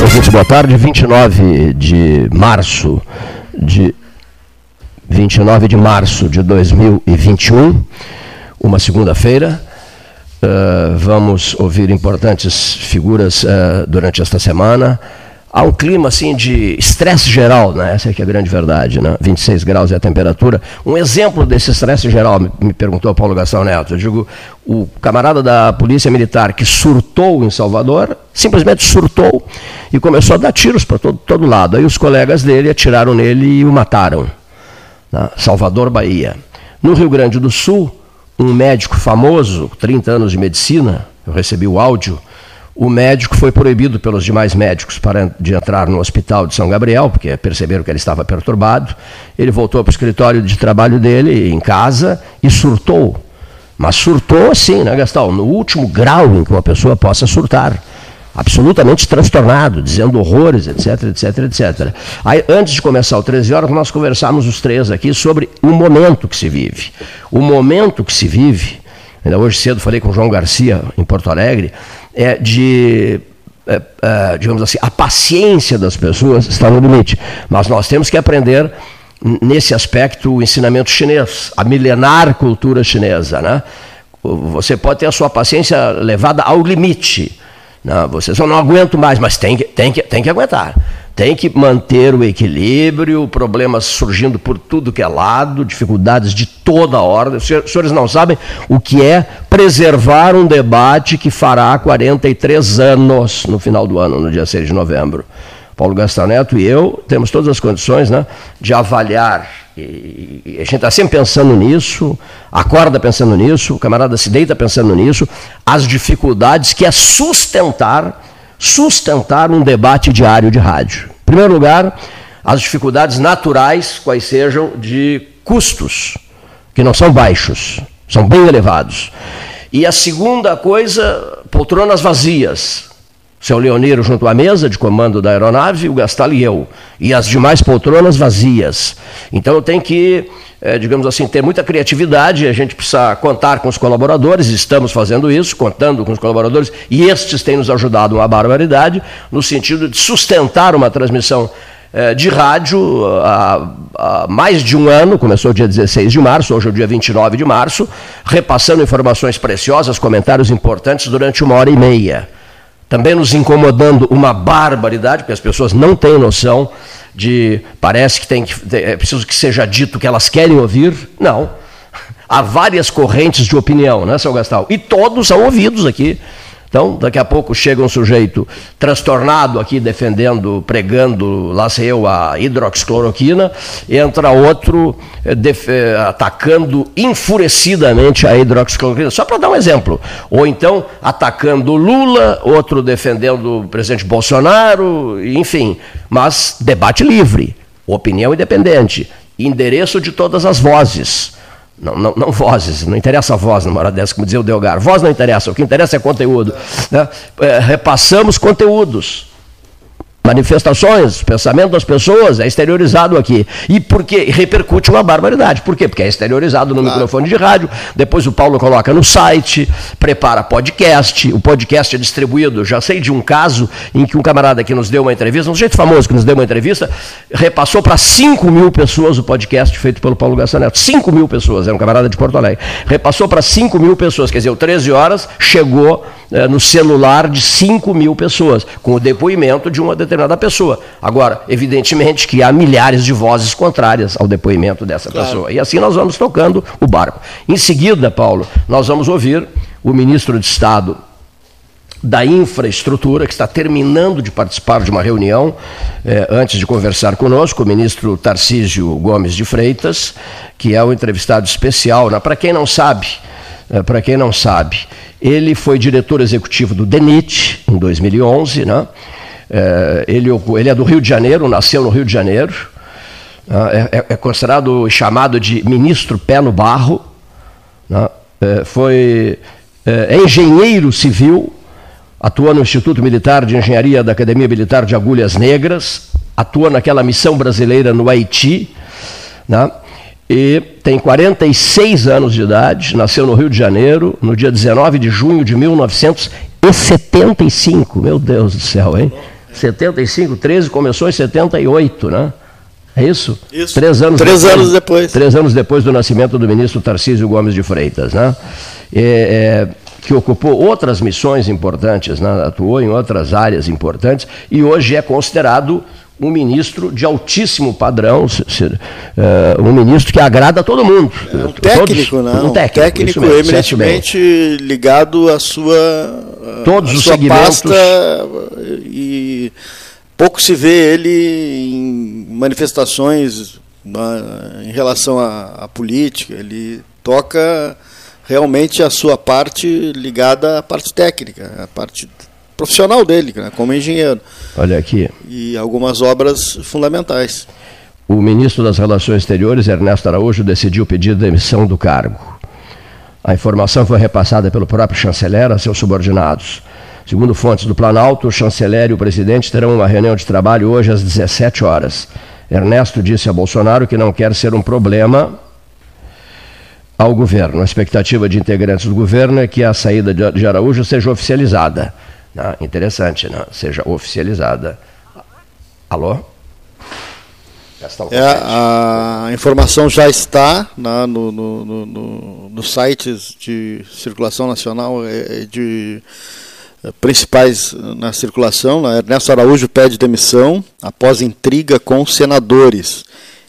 Ouvintes, boa tarde. 29 de março de 29 de março de 2021, uma segunda-feira. Uh, vamos ouvir importantes figuras uh, durante esta semana há um clima assim de estresse geral, né? essa é que é a grande verdade, né? 26 graus é a temperatura. Um exemplo desse estresse geral, me perguntou Paulo Gastão Neto, eu digo, o camarada da Polícia Militar que surtou em Salvador, simplesmente surtou e começou a dar tiros para todo, todo lado. Aí os colegas dele atiraram nele e o mataram. Né? Salvador, Bahia. No Rio Grande do Sul, um médico famoso, 30 anos de medicina, eu recebi o áudio, o médico foi proibido pelos demais médicos para, de entrar no hospital de São Gabriel, porque perceberam que ele estava perturbado. Ele voltou para o escritório de trabalho dele, em casa, e surtou. Mas surtou assim, né, Gastão? No último grau em que uma pessoa possa surtar. Absolutamente transtornado, dizendo horrores, etc, etc, etc. Aí, antes de começar o 13 horas, nós conversamos os três aqui sobre o momento que se vive. O momento que se vive, ainda hoje cedo falei com o João Garcia, em Porto Alegre, é, de é, é, digamos assim, a paciência das pessoas está no limite. Mas nós temos que aprender, nesse aspecto, o ensinamento chinês, a milenar cultura chinesa. Né? Você pode ter a sua paciência levada ao limite. Né? Você só não aguento mais, mas tem que, tem que, tem que aguentar tem que manter o equilíbrio, problemas surgindo por tudo que é lado, dificuldades de toda ordem. Os senhores não sabem o que é preservar um debate que fará 43 anos no final do ano, no dia 6 de novembro. Paulo Gastaneto e eu temos todas as condições né, de avaliar. E, a gente está sempre pensando nisso, acorda pensando nisso, o camarada se deita pensando nisso, as dificuldades que é sustentar sustentar um debate diário de rádio. Em primeiro lugar, as dificuldades naturais, quais sejam, de custos, que não são baixos, são bem elevados. E a segunda coisa, poltronas vazias. Seu Leoniro junto à mesa de comando da aeronave, o Gastal e eu. E as demais poltronas vazias. Então eu tenho que é, digamos assim, ter muita criatividade, a gente precisa contar com os colaboradores, estamos fazendo isso, contando com os colaboradores, e estes têm nos ajudado uma barbaridade, no sentido de sustentar uma transmissão é, de rádio há, há, mais de um ano, começou dia 16 de março, hoje é o dia 29 de março, repassando informações preciosas, comentários importantes durante uma hora e meia. Também nos incomodando uma barbaridade, porque as pessoas não têm noção de parece que tem que é preciso que seja dito que elas querem ouvir. Não. Há várias correntes de opinião, né, seu Gastal? E todos são ouvidos aqui. Então, daqui a pouco chega um sujeito transtornado aqui defendendo, pregando, lá sei eu, a hidroxicloroquina, entra outro eh, eh, atacando enfurecidamente a hidroxicloroquina, só para dar um exemplo. Ou então atacando Lula, outro defendendo o presidente Bolsonaro, enfim. Mas debate livre, opinião independente, endereço de todas as vozes. Não, não, não, vozes, não interessa a voz numa hora dessa, como dizia o Delgar. Voz não interessa, o que interessa é conteúdo. Né? É, repassamos conteúdos manifestações, pensamento das pessoas é exteriorizado aqui. E porque repercute uma barbaridade. Por quê? Porque é exteriorizado no claro. microfone de rádio, depois o Paulo coloca no site, prepara podcast, o podcast é distribuído. Já sei de um caso em que um camarada que nos deu uma entrevista, um jeito famoso que nos deu uma entrevista, repassou para 5 mil pessoas o podcast feito pelo Paulo Gassaneto. 5 mil pessoas, era um camarada de Porto Alegre. Repassou para 5 mil pessoas, quer dizer, 13 horas chegou é, no celular de 5 mil pessoas, com o depoimento de uma determinada pessoa. Agora, evidentemente que há milhares de vozes contrárias ao depoimento dessa claro. pessoa. E assim nós vamos tocando o barco. Em seguida, Paulo, nós vamos ouvir o ministro de Estado da infraestrutura, que está terminando de participar de uma reunião, eh, antes de conversar conosco, o ministro Tarcísio Gomes de Freitas, que é o entrevistado especial. Né? Para quem não sabe, eh, para quem não sabe, ele foi diretor executivo do DENIT em 2011, né? É, ele, ele, é do Rio de Janeiro, nasceu no Rio de Janeiro, né? é, é, é, considerado chamado de ministro pé no barro, né? é, foi é, é engenheiro civil, atua no Instituto Militar de Engenharia da Academia Militar de Agulhas Negras, atua naquela missão brasileira no Haiti, né? e tem 46 anos de idade, nasceu no Rio de Janeiro, no dia 19 de junho de 1975. Meu Deus do céu, hein? 75, 13, começou em 78, né? É isso? Isso. Três anos Três depois, anos depois. Três anos depois do nascimento do ministro Tarcísio Gomes de Freitas, né? É, é, que ocupou outras missões importantes, né? atuou em outras áreas importantes e hoje é considerado um ministro de altíssimo padrão, uh, um ministro que agrada a todo mundo. É um técnico, Todos, não? Um técnico, técnico mesmo, eminentemente ligado à sua, Todos à os sua segmentos. pasta e pouco se vê ele em manifestações em relação à, à política. Ele toca realmente a sua parte ligada à parte técnica, à parte profissional dele, né, como engenheiro. Olha aqui. E algumas obras fundamentais. O ministro das Relações Exteriores, Ernesto Araújo, decidiu pedir demissão do cargo. A informação foi repassada pelo próprio chanceler a seus subordinados. Segundo fontes do Planalto, o chanceler e o presidente terão uma reunião de trabalho hoje às 17 horas. Ernesto disse a Bolsonaro que não quer ser um problema ao governo. A expectativa de integrantes do governo é que a saída de Araújo seja oficializada. Ah, interessante, né? seja oficializada. Alô? É, a informação já está né, no, no, no, no, sites de circulação nacional é, de é, principais na circulação. Né? Ernesto Araújo pede demissão após intriga com senadores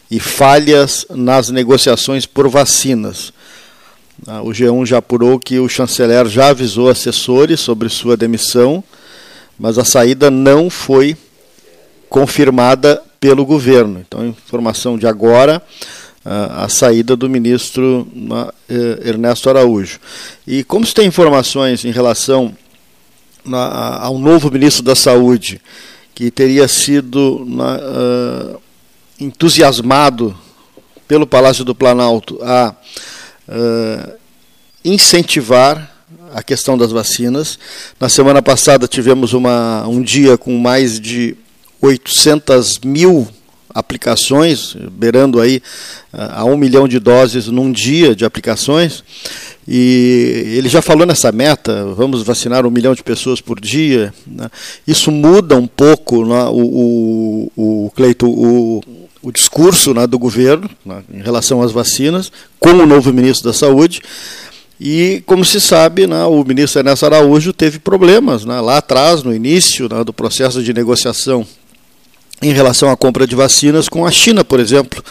e falhas nas negociações por vacinas. Ah, o G1 já apurou que o chanceler já avisou assessores sobre sua demissão, mas a saída não foi confirmada pelo governo. Então, informação de agora, a saída do ministro eh, Ernesto Araújo. E como se tem informações em relação ao novo ministro da Saúde, que teria sido entusiasmado pelo Palácio do Planalto a incentivar a questão das vacinas. Na semana passada tivemos uma, um dia com mais de 800 mil aplicações, beirando aí a um milhão de doses num dia de aplicações. E ele já falou nessa meta, vamos vacinar um milhão de pessoas por dia. Né? Isso muda um pouco né, o, o, o, Cleito, o, o discurso né, do governo né, em relação às vacinas, com o novo ministro da Saúde. E, como se sabe, né, o ministro Ernesto Araújo teve problemas né, lá atrás, no início né, do processo de negociação em relação à compra de vacinas com a China, por exemplo.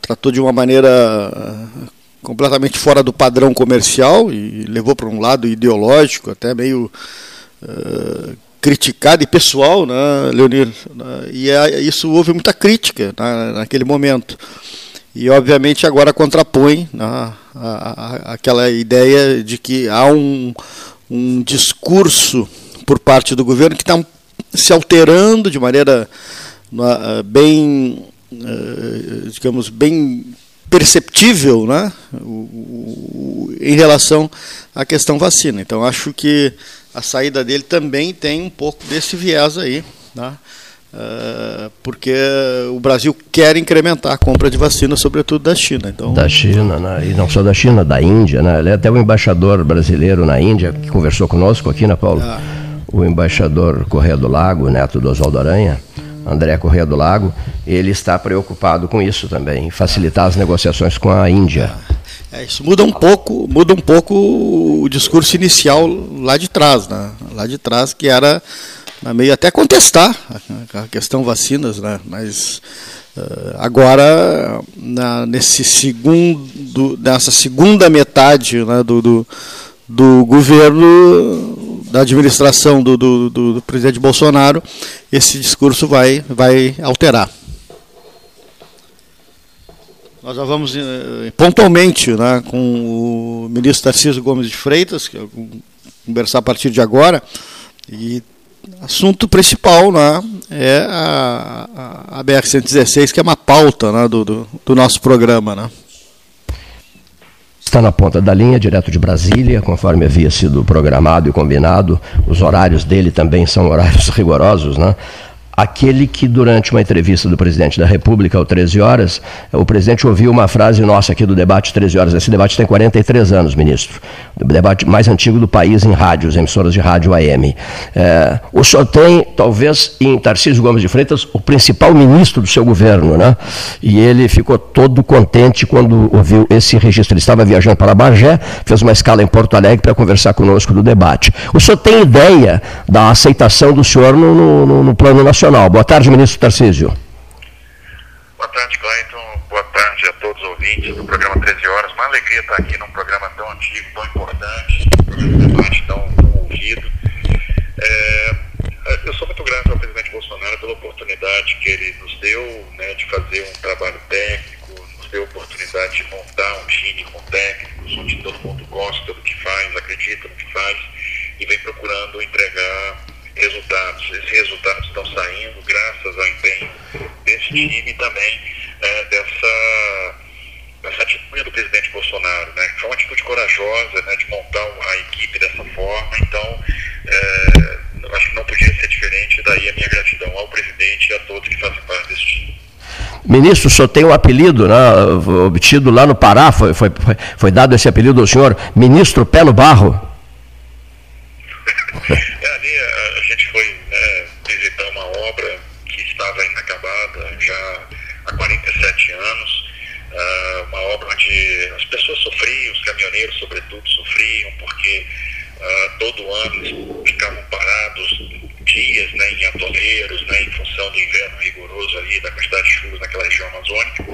Tratou de uma maneira eh, completamente fora do padrão comercial e levou para um lado ideológico, até meio uh, criticado e pessoal, né, Leonir? E é, isso houve muita crítica né, naquele momento. E, obviamente, agora contrapõe né, a, a, aquela ideia de que há um, um discurso por parte do governo que está se alterando de maneira uh, bem, uh, digamos, bem perceptível né, em relação à questão vacina. Então, acho que a saída dele também tem um pouco desse viés aí. Né? Uh, porque o Brasil quer incrementar a compra de vacina, sobretudo da China. Então... Da China, né? e não só da China, da Índia. Né? Ele até o embaixador brasileiro na Índia, que conversou conosco aqui, né, Paulo? Ah. O embaixador Correia do Lago, neto do Oswaldo Aranha, André Correia do Lago, ele está preocupado com isso também, facilitar as negociações com a Índia. Ah. É, isso muda um pouco, muda um pouco o discurso inicial lá de trás, né? Lá de trás que era meio até contestar a questão vacinas, né? mas uh, agora na, nesse segundo, nessa segunda metade né, do, do, do, governo, da administração do, do, do, presidente Bolsonaro, esse discurso vai, vai alterar. Nós já vamos uh, pontualmente né, com o ministro Tarcísio Gomes de Freitas, que eu conversar a partir de agora, e assunto principal né, é a, a, a BR-116, que é uma pauta né, do, do, do, nosso programa. Né. Está na ponta da linha, direto de Brasília, conforme havia sido programado e combinado. Os horários dele também são horários rigorosos. Né? Aquele que, durante uma entrevista do presidente da República, ao 13 horas, o presidente ouviu uma frase nossa aqui do debate 13 horas. Esse debate tem 43 anos, ministro. O debate mais antigo do país em rádios, emissoras de rádio AM. É, o senhor tem, talvez, em Tarcísio Gomes de Freitas, o principal ministro do seu governo, né? E ele ficou todo contente quando ouviu esse registro. Ele estava viajando para Bagé, fez uma escala em Porto Alegre para conversar conosco do debate. O senhor tem ideia da aceitação do senhor no, no, no plano nacional? Nacional. Boa tarde, ministro Tarcísio. Boa tarde, Clayton. Boa tarde a todos os ouvintes do programa 13 Horas. Uma alegria estar aqui num programa tão antigo, tão importante, um debate tão, tão ouvido. É, eu sou muito grato ao presidente Bolsonaro pela oportunidade que ele nos deu né, de fazer um trabalho técnico, nos deu a oportunidade de montar um time com técnicos, onde todo mundo gosta do que faz, acredita no que faz e vem procurando entregar resultados. Esses resultados estão saindo graças ao empenho desse time e também é, dessa, dessa atitude do presidente Bolsonaro, né? Foi uma atitude corajosa né, de montar a equipe dessa forma. Então, é, acho que não podia ser diferente. Daí a minha gratidão ao presidente e a todos que fazem parte desse time. Ministro, o senhor tem um apelido né, obtido lá no Pará, foi, foi, foi dado esse apelido ao senhor, Ministro Pé no Barro. É, ali a, a, gente foi né, visitar uma obra que estava inacabada já há 47 anos, uh, uma obra onde as pessoas sofriam, os caminhoneiros sobretudo sofriam, porque uh, todo ano eles ficavam parados dias né, em atoleiros, né, em função do inverno rigoroso ali, da quantidade de chuvas naquela região amazônica.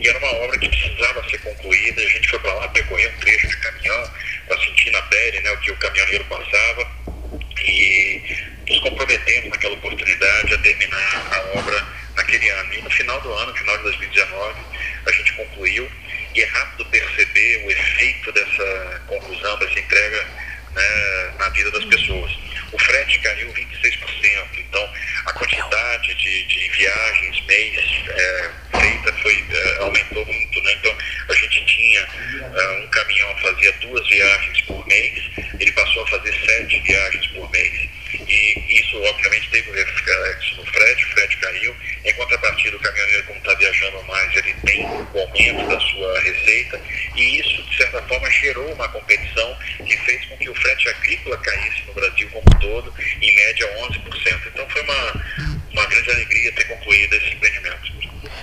E era uma obra que precisava ser concluída. A gente foi para lá percorrer um trecho de caminhão para sentir na pele né, o que o caminhoneiro passava e nos comprometemos naquela oportunidade a terminar a obra naquele ano. E no final do ano, no final de 2019, a gente concluiu e é rápido perceber o efeito dessa conclusão, dessa entrega né, na vida das pessoas. O frete caiu 26%, então a quantidade de, de viagens mês é, feita foi, é, aumentou muito. Né? Então a gente tinha é, um caminhão fazia duas viagens por mês, ele passou a fazer sete viagens por mês. E isso, obviamente, teve reflexo no frete, o frete caiu. Em contrapartida, o caminhoneiro, como está viajando mais, ele tem o aumento da sua receita. E isso, de certa forma, gerou uma competição que fez com que o frete agrícola caísse no Brasil como um todo, em média 11%. Então, foi uma, uma grande alegria ter concluído esse empreendimento.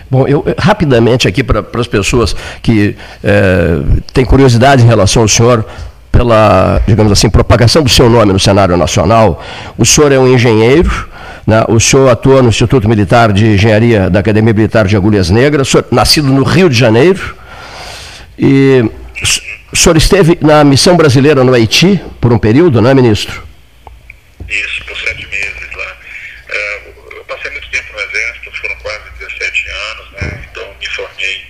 Bom, eu rapidamente aqui para as pessoas que é, têm curiosidade em relação ao senhor, pela, digamos assim, propagação do seu nome no cenário nacional. O senhor é um engenheiro, né? o senhor atua no Instituto Militar de Engenharia da Academia Militar de Agulhas Negras, senhor, nascido no Rio de Janeiro, e o senhor esteve na missão brasileira no Haiti por um período, não é, ministro? Isso, por sete meses lá. É, eu passei muito tempo no Exército, foram quase 17 anos, né? então me formei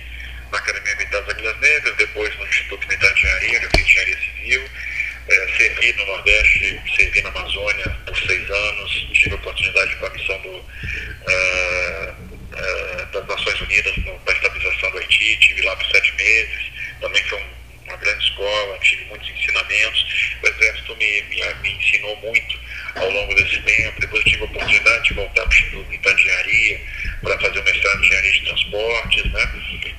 na Academia Militar das Agulhas Negras, depois no Instituto Militar de Engenharia, eu fiz Engenharia é, servi no Nordeste, servi na Amazônia por seis anos, tive a oportunidade para a missão do, uh, uh, das Nações Unidas para a estabilização do Haiti, tive lá por sete meses, também foi um, uma grande escola, tive muitos ensinamentos, o Exército me, me, me ensinou muito ao longo desse tempo, depois tive a oportunidade de voltar para de Engenharia para fazer o mestrado de Engenharia de Transportes, né?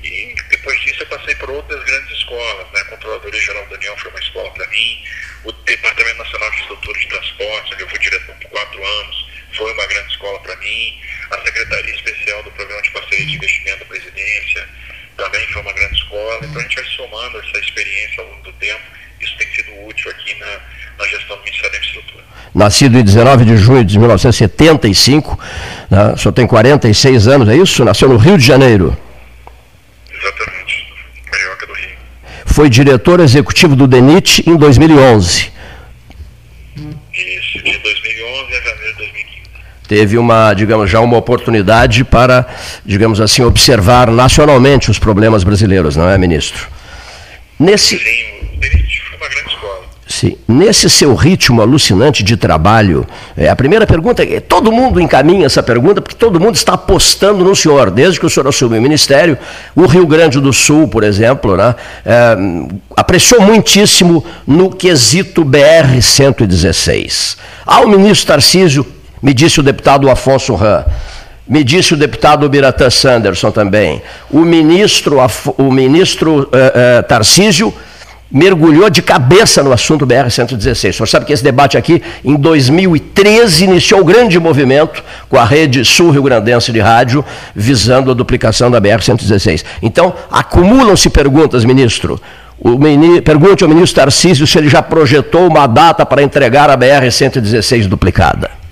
E depois disso eu passei por outras grandes escolas, né? A Controladoria Geral da União foi uma escola para mim, o Departamento Nacional de Estrutura de Transportes, onde eu fui diretor por quatro anos, foi uma grande escola para mim, a Secretaria Especial do Programa de Parceria de Investimento da Presidência também foi uma grande escola, então a gente vai somando essa experiência ao longo do tempo, isso tem sido útil aqui na, na gestão do Ministério da Infraestrutura. Nascido em 19 de junho de 1975, né? o senhor tem 46 anos, é isso? Nasceu no Rio de Janeiro. Exatamente, Carioca do Rio. Foi diretor executivo do DENIT em 2011. Isso, de 2011 a janeiro de 2015. Teve uma, digamos, já uma oportunidade para, digamos assim, observar nacionalmente os problemas brasileiros, não é, ministro? Nesse... Sim, uma grande escola. Sim. Nesse seu ritmo alucinante de trabalho, é, a primeira pergunta é: todo mundo encaminha essa pergunta, porque todo mundo está apostando no senhor, desde que o senhor assumiu o ministério. O Rio Grande do Sul, por exemplo, né, é, apreciou muitíssimo no quesito BR-116. Ao ministro Tarcísio, me disse o deputado Afonso Ram. Me disse o deputado Biratã Sanderson também. O ministro, o ministro uh, uh, Tarcísio mergulhou de cabeça no assunto BR-116. O senhor sabe que esse debate aqui, em 2013, iniciou um grande movimento com a rede sul-rio-grandense de rádio, visando a duplicação da BR-116. Então, acumulam-se perguntas, ministro. Mini, pergunte ao ministro Tarcísio se ele já projetou uma data para entregar a BR-116 duplicada.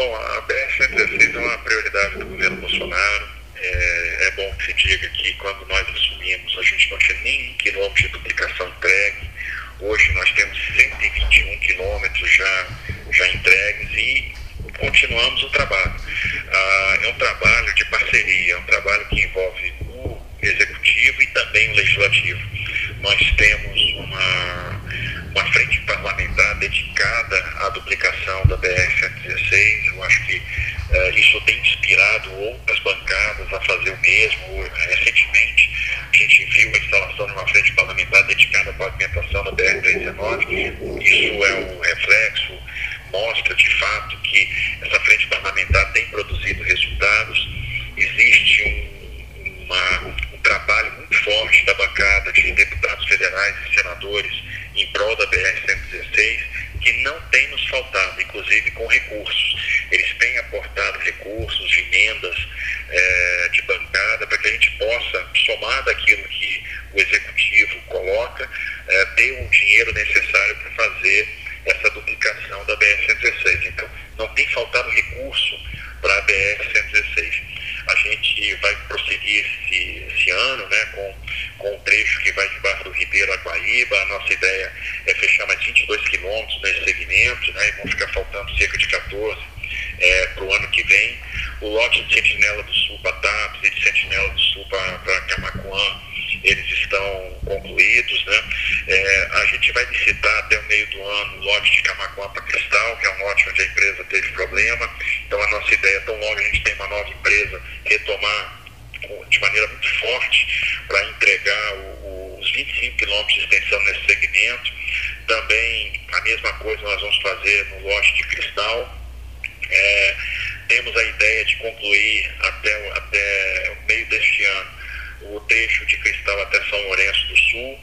Bom, a BR-116 é uma prioridade do governo Bolsonaro. É, é bom que se diga que quando nós assumimos, a gente não tinha nem um quilômetro de duplicação entregue. Hoje nós temos 121 quilômetros já, já entregues e continuamos o trabalho. Ah, é um trabalho de parceria, é um trabalho que envolve o executivo e também o legislativo. Nós temos uma, uma frente parlamentar dedicada à duplicação da BR-116. Eu acho que uh, isso tem inspirado outras bancadas a fazer o mesmo. Recentemente, a gente viu a instalação de uma frente parlamentar dedicada à pavimentação da BR-319. Isso é um reflexo, mostra de fato que essa frente parlamentar tem produzido resultados. Existe um, uma, trabalho muito forte da bancada de deputados federais e senadores em prol da BR-116, que não tem nos faltado, inclusive com recursos. Eles têm aportado recursos, emendas é, de bancada, para que a gente possa, somar daquilo que o executivo coloca, é, ter o dinheiro necessário para fazer essa duplicação da BR-116. Então, não tem faltado recurso para a BR-116 a gente vai prosseguir esse, esse ano né, com, com o trecho que vai de Barra do Ribeiro a Guaíba. A nossa ideia é fechar mais 22 quilômetros nesse segmento, né, e vão ficar faltando cerca de 14 é, para o ano que vem. O lote de Sentinela do Sul para Tapes e de Sentinela do Sul para Camacuã, eles estão concluídos. Né? É, a gente vai licitar até o meio do ano o lote de Camacuã para Cristal, que é um lote onde a empresa teve problema. Então a nossa ideia, é tão logo a gente tem uma nova empresa, retomar de maneira muito forte para entregar o, os 25 quilômetros de extensão nesse segmento. Também a mesma coisa nós vamos fazer no lote de Cristal. É, temos a ideia de concluir até, até o meio deste ano o trecho de Cristal até São Lourenço do Sul.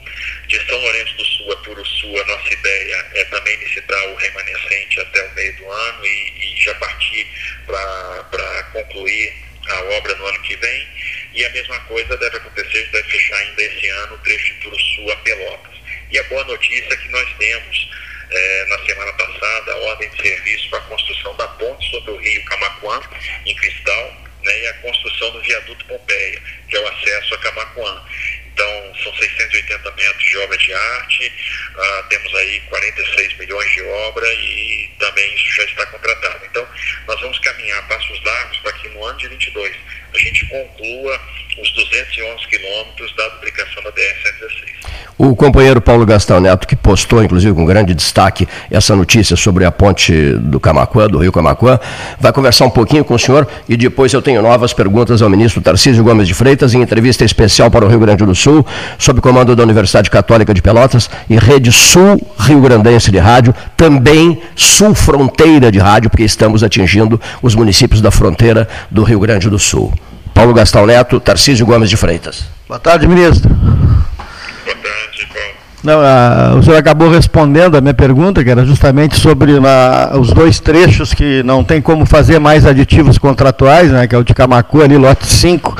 De São Lourenço do Sul a Turuçu, a nossa ideia é também licitar o remanescente até o meio do ano e, e já partir para concluir a obra no ano que vem. E a mesma coisa deve acontecer, deve fechar ainda esse ano o trecho de Turuçu a Pelotas. E a boa notícia é que nós temos é, na semana passada a ordem de serviço para a construção da ponte sobre o rio Camacuã, em Cristal, né, e a construção do viaduto Pompeia, que é o acesso a Camacuã. Então, são 680 metros de obra de arte, uh, temos aí 46 milhões de obra e também isso já está contratado. Então, nós vamos caminhar passos largos para que no ano de 22 a gente conclua os 211 quilômetros da duplicação da BR-116. O companheiro Paulo Gastão Neto, que postou, inclusive com grande destaque, essa notícia sobre a ponte do Camacuã, do Rio Camacuã, vai conversar um pouquinho com o senhor e depois eu tenho novas perguntas ao ministro Tarcísio Gomes de Freitas, em entrevista especial para o Rio Grande do Sul, sob comando da Universidade Católica de Pelotas e Rede Sul Rio Grandense de Rádio, também Sul Fronteira de Rádio, porque estamos atingindo os municípios da fronteira do Rio Grande do Sul. Paulo Gastão Neto, Tarcísio Gomes de Freitas. Boa tarde, ministro. Boa tarde, Paulo. Não, a, o senhor acabou respondendo a minha pergunta, que era justamente sobre na, os dois trechos que não tem como fazer mais aditivos contratuais, né, que é o de Camacu, ali, lote 5,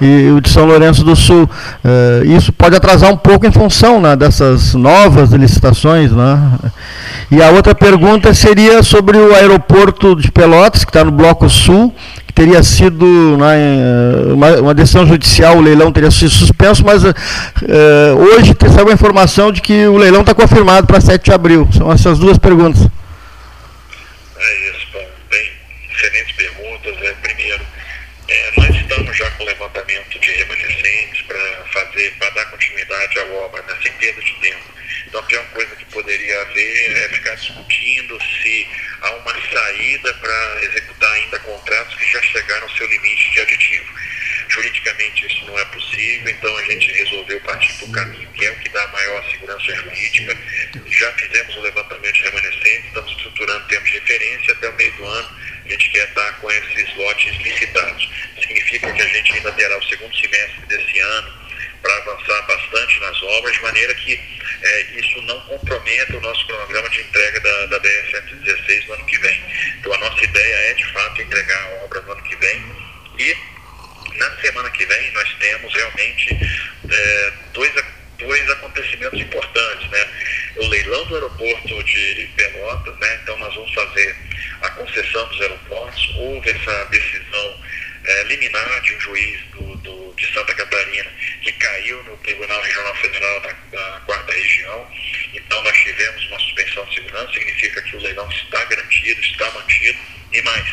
e o de São Lourenço do Sul. Uh, isso pode atrasar um pouco em função né, dessas novas licitações. Né? E a outra pergunta seria sobre o aeroporto de Pelotas, que está no Bloco Sul, teria sido né, uma, uma, decisão judicial, o leilão teria sido suspenso, mas uh, hoje saiu a informação de que o leilão está confirmado para 7 de abril. São essas duas perguntas. É isso, Paulo. Bem, excelentes perguntas. É, primeiro, é, nós estamos já com levantamento de remanescentes para fazer, para dar continuidade à obra, né, sem perda de tempo. Então, a pior coisa que poderia haver é ficar discutindo se há uma saída para executar ainda contratos que já chegaram ao seu limite de aditivo. Juridicamente isso não é possível, então a gente resolveu partir para o caminho que é o que dá maior segurança jurídica. Já fizemos o levantamento de remanescentes, estamos estruturando termos de referência até o meio com esses lotes licitados. Significa que a gente ainda terá o segundo semestre desse ano para avançar bastante nas obras, de maneira que é, isso não comprometa o nosso cronograma de entrega da, da BR-116 no ano que vem. Então a nossa ideia é, de fato, entregar a obra no ano que vem e na semana que vem nós temos realmente é, dois, dois acontecimentos importantes, né? O leilão do aeroporto de Pelotas, né? Então nós vamos fazer a concessão dos aeroportos. Houve essa decisão é, liminar de um juiz do, do, de Santa Catarina que caiu no Tribunal Regional Federal da, da Quarta Região. Então nós tivemos uma suspensão de segurança, significa que o leilão está garantido, está mantido e mais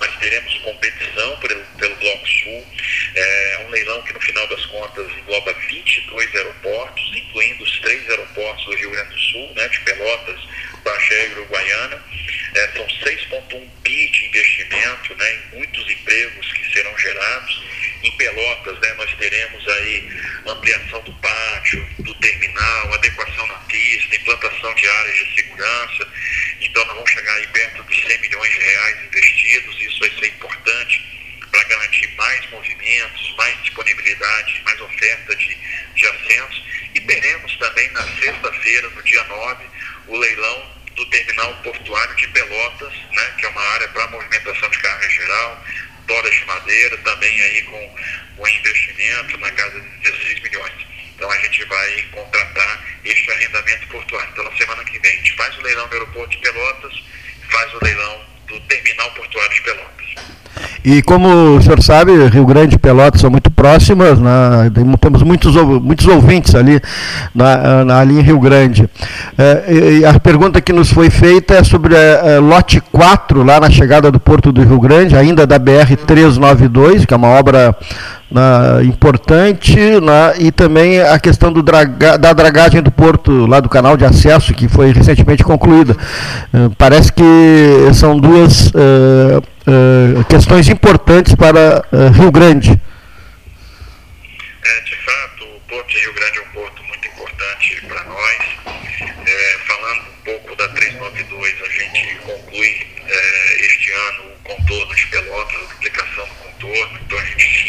nós teremos competição pelo, pelo Bloco Sul. É um leilão que, no final das contas, engloba 22 aeroportos, incluindo os três aeroportos do Rio Grande do Sul, né, de Pelotas, Bagé e Uruguaiana. É, são 6,1 bi de investimento, né, em muitos empregos que serão gerados. Em Pelotas, né, nós teremos aí ampliação do pátio, do terminal, adequação na pista, implantação de áreas de segurança. Então, nós vamos chegar aí perto de 100 milhões de reais investidos. Isso vai ser importante para garantir mais movimentos, mais disponibilidade, mais oferta de, de assentos. E teremos também na sexta-feira, no dia 9, o leilão do terminal portuário de Pelotas, né, que é uma área para movimentação de carga geral, toras de madeira, também aí com, com investimento na casa de 16 milhões. Então a gente vai contratar este arrendamento portuário. Então na semana que vem a gente faz o leilão do aeroporto de Pelotas, faz o leilão do terminal portuário de Pelotas. E como o senhor sabe, Rio Grande e Pelotas são muito próximas, né? temos muitos, muitos ouvintes ali na, na, ali em Rio Grande. É, a pergunta que nos foi feita é sobre é, lote 4, lá na chegada do Porto do Rio Grande, ainda da BR-392, que é uma obra na, importante, na, e também a questão draga, da dragagem do porto, lá do canal de acesso, que foi recentemente concluída. Uh, parece que são duas uh, uh, questões importantes para Rio Grande. É, de fato, o Porto de Rio Grande é um porto muito importante para nós. É, falando um pouco da 392, a gente conclui é, este ano o contorno de Pelotas, a duplicação do contorno, então a gente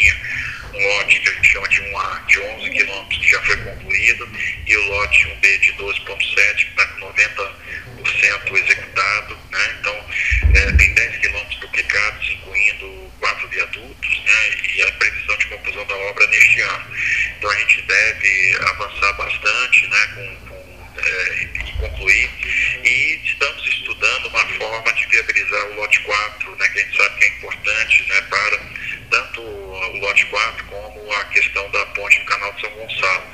um lote que a gente chama de 1A de 11 quilômetros que já foi concluído e o lote 1B de 12,7 que está com 90% executado. Né? Então, é, tem 10 quilômetros duplicados, incluindo quatro viadutos né? e a previsão de conclusão da obra neste ano. Então, a gente deve avançar bastante né? com, com é, e concluir. E estamos estudando uma forma de viabilizar o lote 4, né, que a gente sabe que é importante né, para o lote 4 como a questão da ponte do canal de São Gonçalo.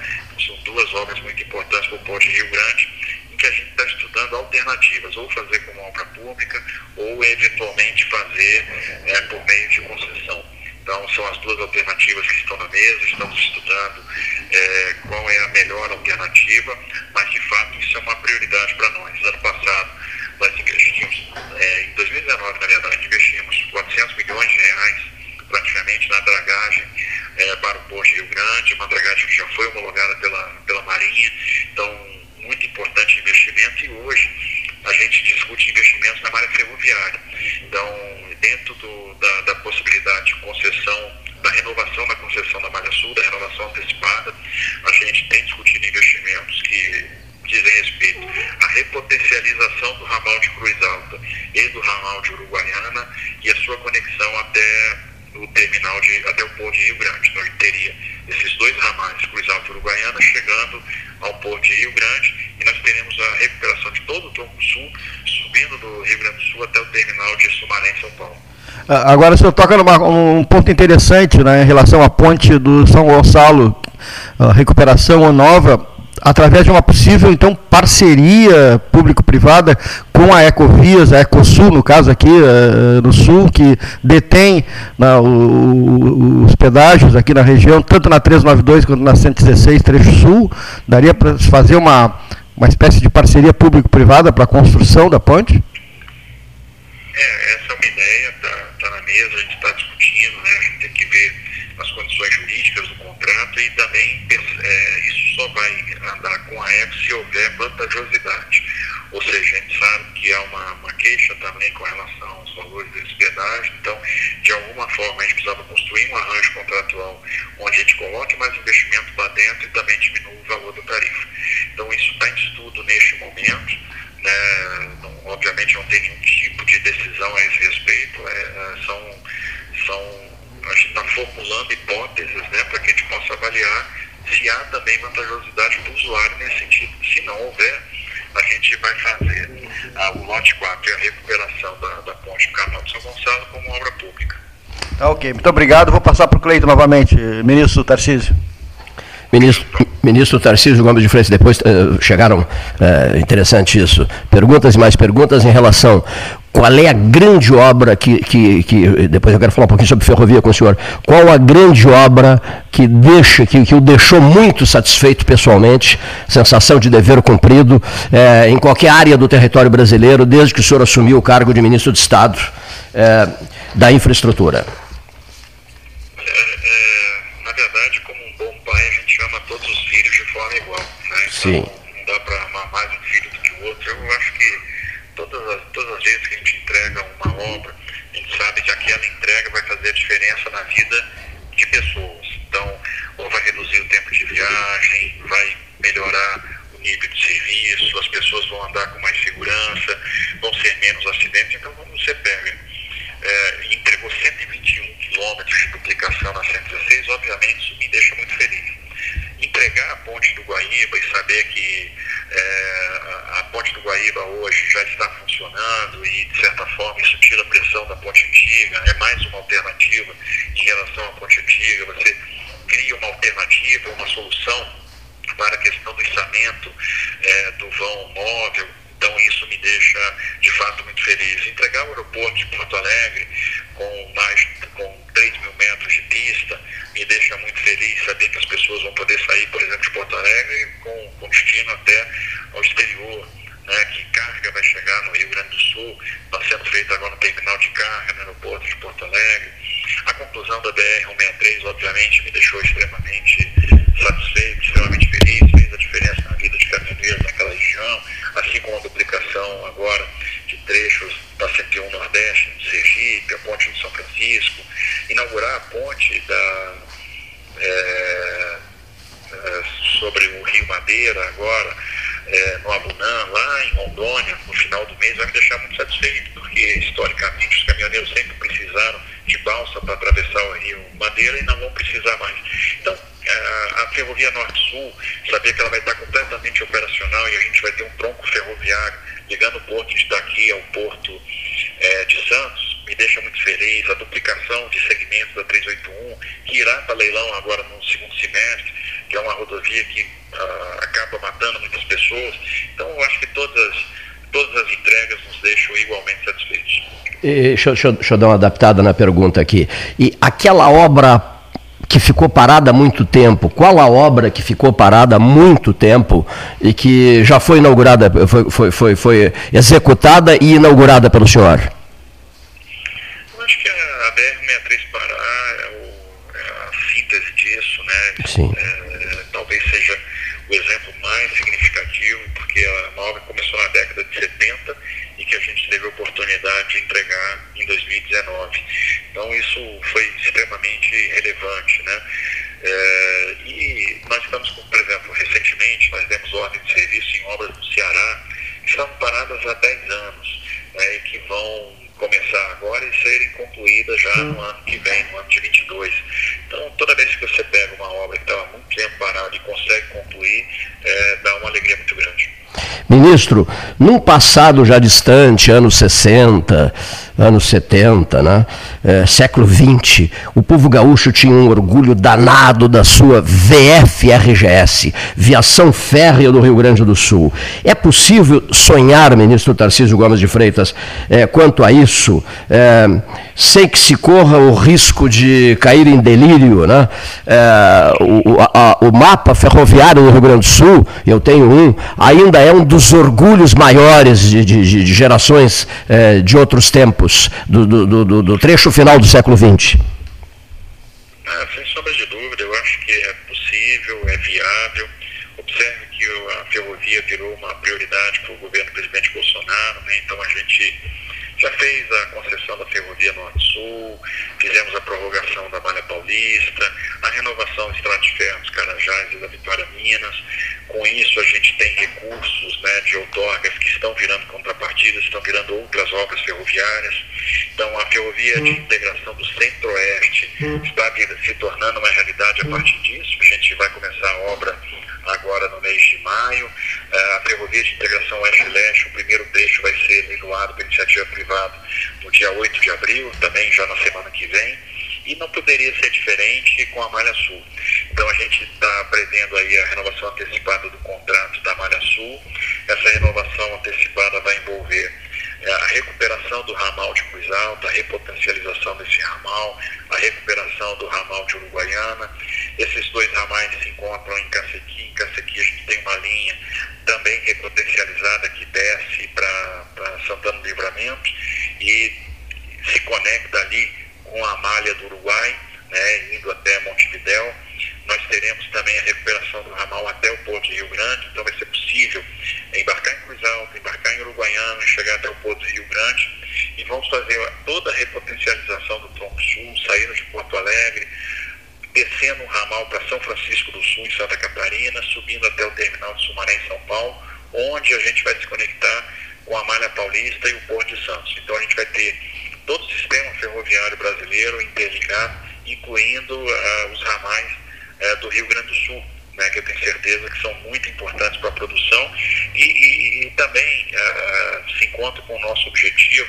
São duas obras muito importantes para o Ponte Rio Grande, em que a gente está estudando alternativas, ou fazer como obra pública, ou eventualmente fazer né, por meio de concessão. Então, são as duas alternativas que estão na mesa, estamos estudando é, qual é a melhor alternativa, mas de fato isso é uma prioridade para nós. Ano passado, nós investimos, é, em 2019, na verdade, investimos 400 milhões de reais praticamente na dragagem é, para o Porto Rio Grande, uma dragagem que já foi homologada pela, pela Marinha, então muito importante investimento e hoje a gente discute investimentos na área ferroviária. Então, dentro do, da, da possibilidade de concessão, da renovação da concessão da Malha Sul, da renovação antecipada, a gente tem discutido investimentos que dizem respeito à repotencialização do ramal de Cruz Alta e do ramal de Uruguaiana e a sua conexão até o terminal de, até o porto de Rio Grande. Então, gente teria esses dois ramais, Cruz Alta e Uruguaiana, chegando ao porto de Rio Grande e nós teremos a recuperação de todo o tronco sul, subindo do Rio Grande do Sul até o terminal de Sumaré, em São Paulo. Ah, agora, o senhor toca numa, um ponto interessante né, em relação à ponte do São Gonçalo, recuperação ou nova através de uma possível então parceria público-privada com a Ecovias, a Ecosul, no caso aqui uh, no sul, que detém na, o, os pedágios aqui na região, tanto na 392 quanto na 116, trecho sul, daria para fazer uma, uma espécie de parceria público-privada para a construção da ponte? É, essa é uma ideia, está tá na mesa, a gente está discutindo, né, a gente tem que ver as condições jurídicas do contrato e também é, isso só vai andar com a ECO se houver vantajosidade. ou seja, a gente sabe que há uma, uma queixa também com relação aos valores desse pedágio, então, de alguma forma, a gente precisava construir um arranjo contratual onde a gente coloque mais investimento para dentro e também diminua o valor da tarifa. Então, isso está em estudo neste momento, né? não, obviamente não tem nenhum tipo de decisão a esse respeito, é, é são, são, a gente está formulando hipóteses né, para que a gente possa avaliar se há também vantajosidade para o usuário nesse sentido. Se não houver, a gente vai fazer ah, o lote 4 e a recuperação da, da ponte do canal de São Gonçalo como obra pública. Tá ok, muito obrigado. Vou passar para o Cleito novamente, ministro Tarcísio. Ministro, ministro Tarcísio Gomes de Freitas, depois uh, chegaram, uh, interessante isso, perguntas e mais perguntas em relação qual é a grande obra que, que, que, depois eu quero falar um pouquinho sobre ferrovia com o senhor, qual a grande obra que deixa, que, que o deixou muito satisfeito pessoalmente, sensação de dever cumprido é, em qualquer área do território brasileiro, desde que o senhor assumiu o cargo de ministro de Estado é, da infraestrutura? Sim. não dá para amar mais um filho do que o outro. Eu acho vezes que a gente entrega uma obra, a gente sabe que aquela entrega vai fazer a diferença na vida de pessoas. Então, ou vai reduzir o tempo de viagem, vai melhorar o nível de serviço, as pessoas vão andar com mais segurança, vão ser menos acidentes. Então, quando você pega, é, entregou 121 quilômetros de duplicação na 116, obviamente isso me deixa muito feliz entregar a ponte do Guaíba e saber que é, a ponte do Guaíba hoje já está funcionando e, de certa forma, isso tira a pressão da ponte antiga, é mais uma alternativa em relação à ponte antiga, você cria uma alternativa, uma solução para a questão do içamento é, do vão móvel, então isso me deixa de fato muito feliz. Entregar o aeroporto de Porto Alegre com mais com 3 mil metros de pista, me deixa muito feliz saber que as pessoas vão poder sair, por exemplo, de Porto Alegre com, com destino até ao exterior. Né, que carga vai chegar no Rio Grande do Sul, está sendo feita agora no terminal de carga no aeroporto de Porto Alegre. A conclusão da BR-163, obviamente, me deixou extremamente satisfeito, extremamente feliz, fez a diferença na vida de caminhoneiros naquela região, assim como a duplicação agora de trechos da 101 Nordeste, de Sergipe, a ponte de São Francisco, inaugurar a ponte da, é, é, sobre o Rio Madeira agora, é, no Abunã, lá em Rondônia, no final do mês, vai me deixar muito satisfeito, porque historicamente os caminhoneiros sempre precisaram de balsa para atravessar o Rio Madeira e não vão precisar mais. Então, a Ferrovia Norte-Sul, saber que ela vai estar completamente operacional e a gente vai ter um tronco ferroviário ligando o porto de daqui ao porto é, de Santos, me deixa muito feliz. A duplicação de segmentos da 381, que irá para leilão agora no segundo semestre, que é uma rodovia que uh, acaba matando muitas pessoas. Então, eu acho que todas, todas as entregas nos deixam igualmente satisfeitos. E, deixa, deixa, deixa eu dar uma adaptada na pergunta aqui. E aquela obra que ficou parada há muito tempo? Qual a obra que ficou parada há muito tempo e que já foi inaugurada, foi, foi, foi, foi executada e inaugurada pelo senhor? Eu acho que a BR-63 Pará é, o, é, a síntese disso, né? Sim. É, talvez seja o exemplo mais significativo, porque a obra começou na década de 70 e que a gente teve a oportunidade de entregar em 2019. Então isso foi extremamente relevante, né? É, e nós estamos, com, por exemplo, recentemente nós demos ordem de serviço em obras no Ceará que estavam paradas há 10 anos né, e que vão começar agora e serem concluídas já no ano que vem, no ano de 22. Então, toda vez que você pega uma obra que estava muito tempo parada e consegue concluir, é, dá uma alegria muito grande. Ministro, num passado já distante, anos 60, anos 70, né? É, século 20, o povo gaúcho tinha um orgulho danado da sua VFRGS, Viação Férrea do Rio Grande do Sul. É possível sonhar, ministro Tarcísio Gomes de Freitas, é, quanto a isso, é, sem que se corra o risco de cair em delírio? Né? É, o, a, o mapa ferroviário do Rio Grande do Sul, eu tenho um, ainda é um dos orgulhos maiores de, de, de gerações é, de outros tempos do, do, do, do trecho final do século XX? Ah, sem sombra de dúvida, eu acho que é possível, é viável. Observe que que a ferrovia virou uma prioridade para o governo do presidente Bolsonaro, né? então a gente já fez a concessão da ferrovia Norte-Sul, fizemos a prorrogação da Malha Paulista, a renovação do Estrada de Ferro dos Carajás e da Vitória Minas. Com isso, a gente tem recursos né, de outorgas que estão virando contrapartidas, estão virando outras obras ferroviárias. Então, a ferrovia de integração do Centro-Oeste está se tornando uma realidade a partir disso. A gente vai começar a obra agora no mês de maio. É, a Ferrovia de Integração Oeste-Leste, o primeiro trecho vai ser leiloado pela iniciativa privada no dia 8 de abril, também já na semana que vem. E não poderia ser diferente com a Malha Sul. Então a gente está prevendo aí a renovação antecipada do contrato da Malha Sul. Essa renovação antecipada vai envolver é, a recuperação do ramal de Cruz Alta, a repotencialização desse ramal, a recuperação do ramal de Uruguaiana. Esses dois ramais se encontram em Cacequi. Em Cacequi a gente tem uma linha também repotencializada que desce para Santana do Livramento e se conecta ali com a malha do Uruguai, né, indo até Montevidéu. Nós teremos também a recuperação do ramal até o Porto de Rio Grande, então vai ser possível embarcar em Cruz Alta, embarcar em Uruguaiana, chegar até o Porto de Rio Grande e vamos fazer toda a repotencialização do Tronco Sul, saindo de Porto Alegre, descendo um ramal para São Francisco do Sul, em Santa Catarina, subindo até o terminal de Sumaré, em São Paulo, onde a gente vai se conectar com a Malha Paulista e o Porto de Santos. Então a gente vai ter todo o sistema ferroviário brasileiro interligado, incluindo uh, os ramais uh, do Rio Grande do Sul, né, que eu tenho certeza que são muito importantes para a produção e, e, e também uh, se encontra com o nosso objetivo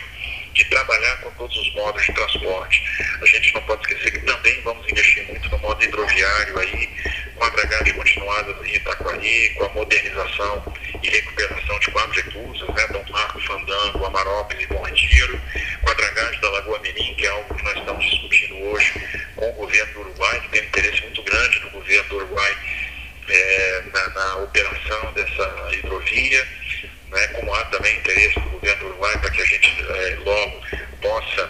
de trabalhar com todos os modos de transporte. A gente não pode esquecer que também vamos investir muito no modo hidroviário aí, com a dragagem continuada Rio Itaquari, com a modernização e recuperação de quatro recursos, né, Dom Marco, Fandango, Amarópolis e Bom Retiro, com a dragagem da Lagoa Mirim, que é algo que nós estamos discutindo hoje com o governo do Uruguai, que tem um interesse muito grande do governo do Uruguai é, na, na operação dessa hidrovia né, como há também interesse do governo do Uruguai para que a gente é, logo possa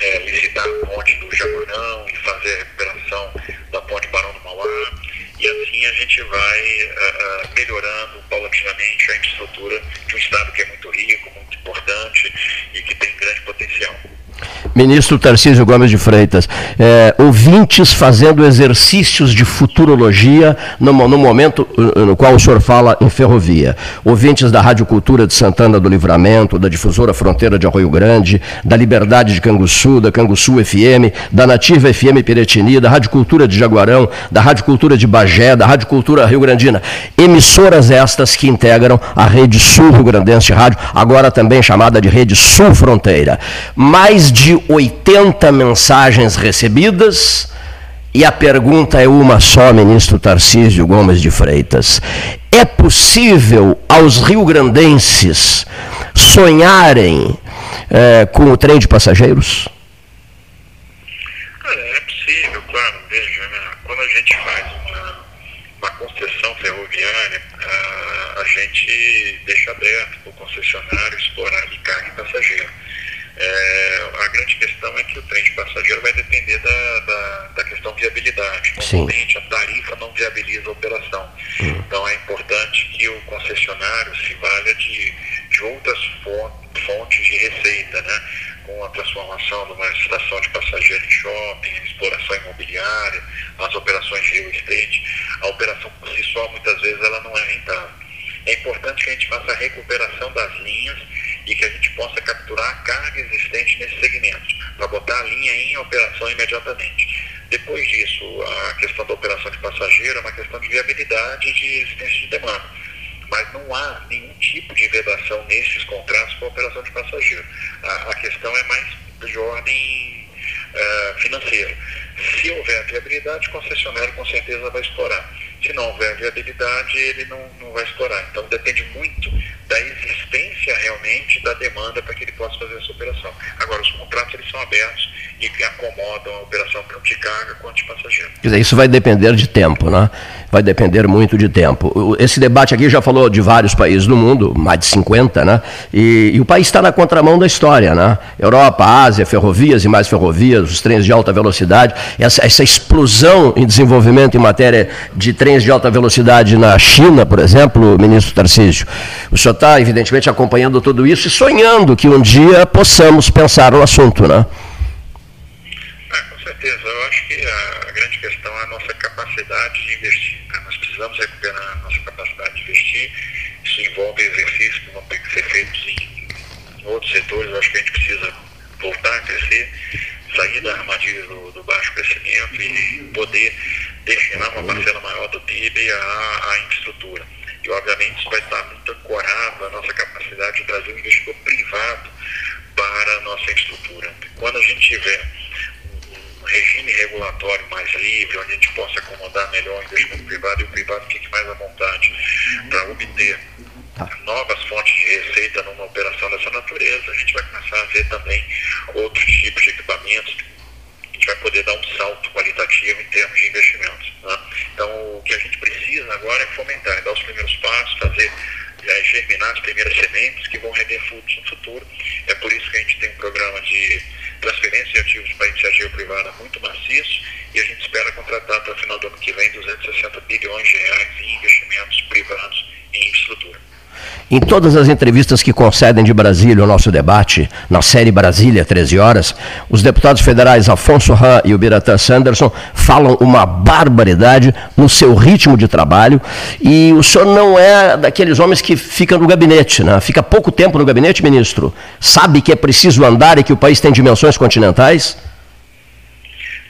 é, licitar a ponte do Jaguarão e fazer a recuperação da ponte Barão do Mauá. E assim a gente vai uh, melhorando paulatinamente a infraestrutura de um estado que é muito rico, muito importante e que tem grande potencial. Ministro Tarcísio Gomes de Freitas, é, ouvintes fazendo exercícios de futurologia no, no, momento uh, no qual o senhor fala em ferrovia. Ouvintes da Rádio Cultura de Santana do Livramento, da Difusora Fronteira de Arroio Grande, da Liberdade de Canguçu, da Canguçu FM, da Nativa FM Piretini, da Rádio Cultura de Jaguarão, da Rádio Cultura de Bagé, da Rádio Cultura Rio Grandina. Emissoras estas que integram a Rede Sul Rio Grandense Rádio, agora também chamada de Rede Sul Fronteira. Mais de 80 mensagens recebidas. E a pergunta é uma só, ministro Tarcísio Gomes de Freitas. É possível aos rio-grandenses sonharem é, com o trem de passageiros? é possível, claro. Veja, né? quando a gente faz uma, uma concessão ferroviária, a, a gente deixa aberto para o concessionário explorar de carga e passageiro é, a grande questão é que o trem de passageiro vai depender da, da, da questão viabilidade. Normalmente a tarifa não viabiliza a operação. Uhum. Então é importante que o concessionário se valha de, de outras fontes de receita, né? com a transformação de uma estação de passageiro em shopping, exploração imobiliária, as operações de real estate. A operação por si só, muitas vezes, ela não é rentável. É importante que a gente faça a recuperação das linhas e que a gente possa capturar a carga existente nesse segmento, para botar a linha em operação imediatamente. Depois disso, a questão da operação de passageiro é uma questão de viabilidade de existência de demanda. Mas não há nenhum tipo de vedação nesses contratos com a operação de passageiro. A, a questão é mais de ordem uh, financeira. Se houver viabilidade, o concessionário com certeza vai explorar. Se não houver viabilidade, ele não, não vai explorar. Então depende muito da existência realmente da demanda para que ele possa fazer essa operação. Agora, os contratos eles são abertos e acomodam a operação tanto de carga quanto de passageiro. Quer dizer, isso vai depender de tempo, né? Vai vai depender muito de tempo. Esse debate aqui já falou de vários países do mundo, mais de 50, né? E, e o país está na contramão da história, né? Europa, Ásia, ferrovias e mais ferrovias, os trens de alta velocidade, essa, essa explosão em desenvolvimento em matéria de trens de alta velocidade na China, por exemplo, ministro Tarcísio. O senhor está, evidentemente, acompanhando tudo isso e sonhando que um dia possamos pensar no assunto, né? Certeza. Eu acho que a, grande questão é a nossa capacidade de investir. Né? Nós precisamos recuperar a nossa capacidade de investir. Isso envolve exercícios que vão ter que ser feitos em, em outros setores. Eu acho que a gente precisa voltar a crescer, sair da armadilha do, do baixo crescimento e poder destinar uma parcela maior do PIB à, à infraestrutura. E, obviamente, isso vai estar muito ancorado na nossa capacidade de trazer um investidor privado para a nossa infraestrutura. Quando a gente tiver regime regulatório mais livre, onde a gente possa acomodar melhor o investimento privado e o privado fique mais à vontade para obter tá. novas fontes de receita numa operação dessa natureza, a gente vai começar a ver também outros tipos de equipamentos. A gente vai poder dar um salto qualitativo em termos de investimentos. Né? Então, o que a gente precisa agora é fomentar, dar os primeiros passos, fazer é, germinar as primeiras sementes que vão render frutos no futuro. É por isso que a gente tem um programa de transferência de ativos para a iniciativa privada muito maciço e a gente espera contratar até o final do ano que vem 260 bilhões de reais em investimentos privados em infraestrutura. Em todas as entrevistas que concedem de Brasília o nosso debate, na série Brasília, 13 horas, os deputados federais Afonso Ram e o Biratã Sanderson falam uma barbaridade no seu ritmo de trabalho e o senhor não é daqueles homens que fica no gabinete, né? fica pouco tempo no gabinete, ministro. Sabe que é preciso andar e que o país tem dimensões continentais?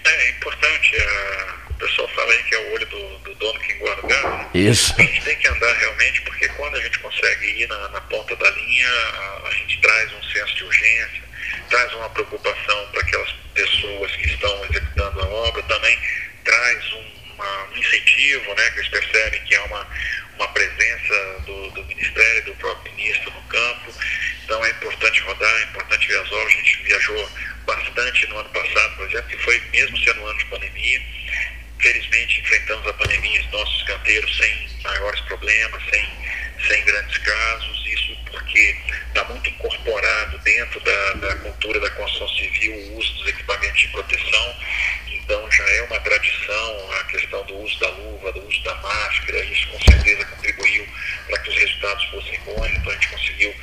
É importante. Uh, o pessoal fala aí que é o olho do, do dono que engorda o gado. Né? Isso. A gente tem que andar realmente porque quando a gente consegue ir na, na ponta da linha, a, a, gente traz um senso de urgência, traz uma preocupação para aquelas pessoas que estão executando a obra, também traz um, uma, um incentivo, né, que eles percebem que há uma, uma presença do, do Ministério, do próprio ministro no campo. Então é importante rodar, é importante ver as obras. A gente viajou bastante no ano passado, por exemplo, que foi mesmo sendo um ano de pandemia. Felizmente enfrentamos a pandemia em nossos canteiros sem maiores problemas, sem sem grandes casos, isso porque está muito incorporado dentro da, da, cultura da construção civil o uso dos equipamentos de proteção, então já é uma tradição a questão do uso da luva, do uso da máscara, isso com certeza contribuiu para que os resultados fossem bons, então a gente conseguiu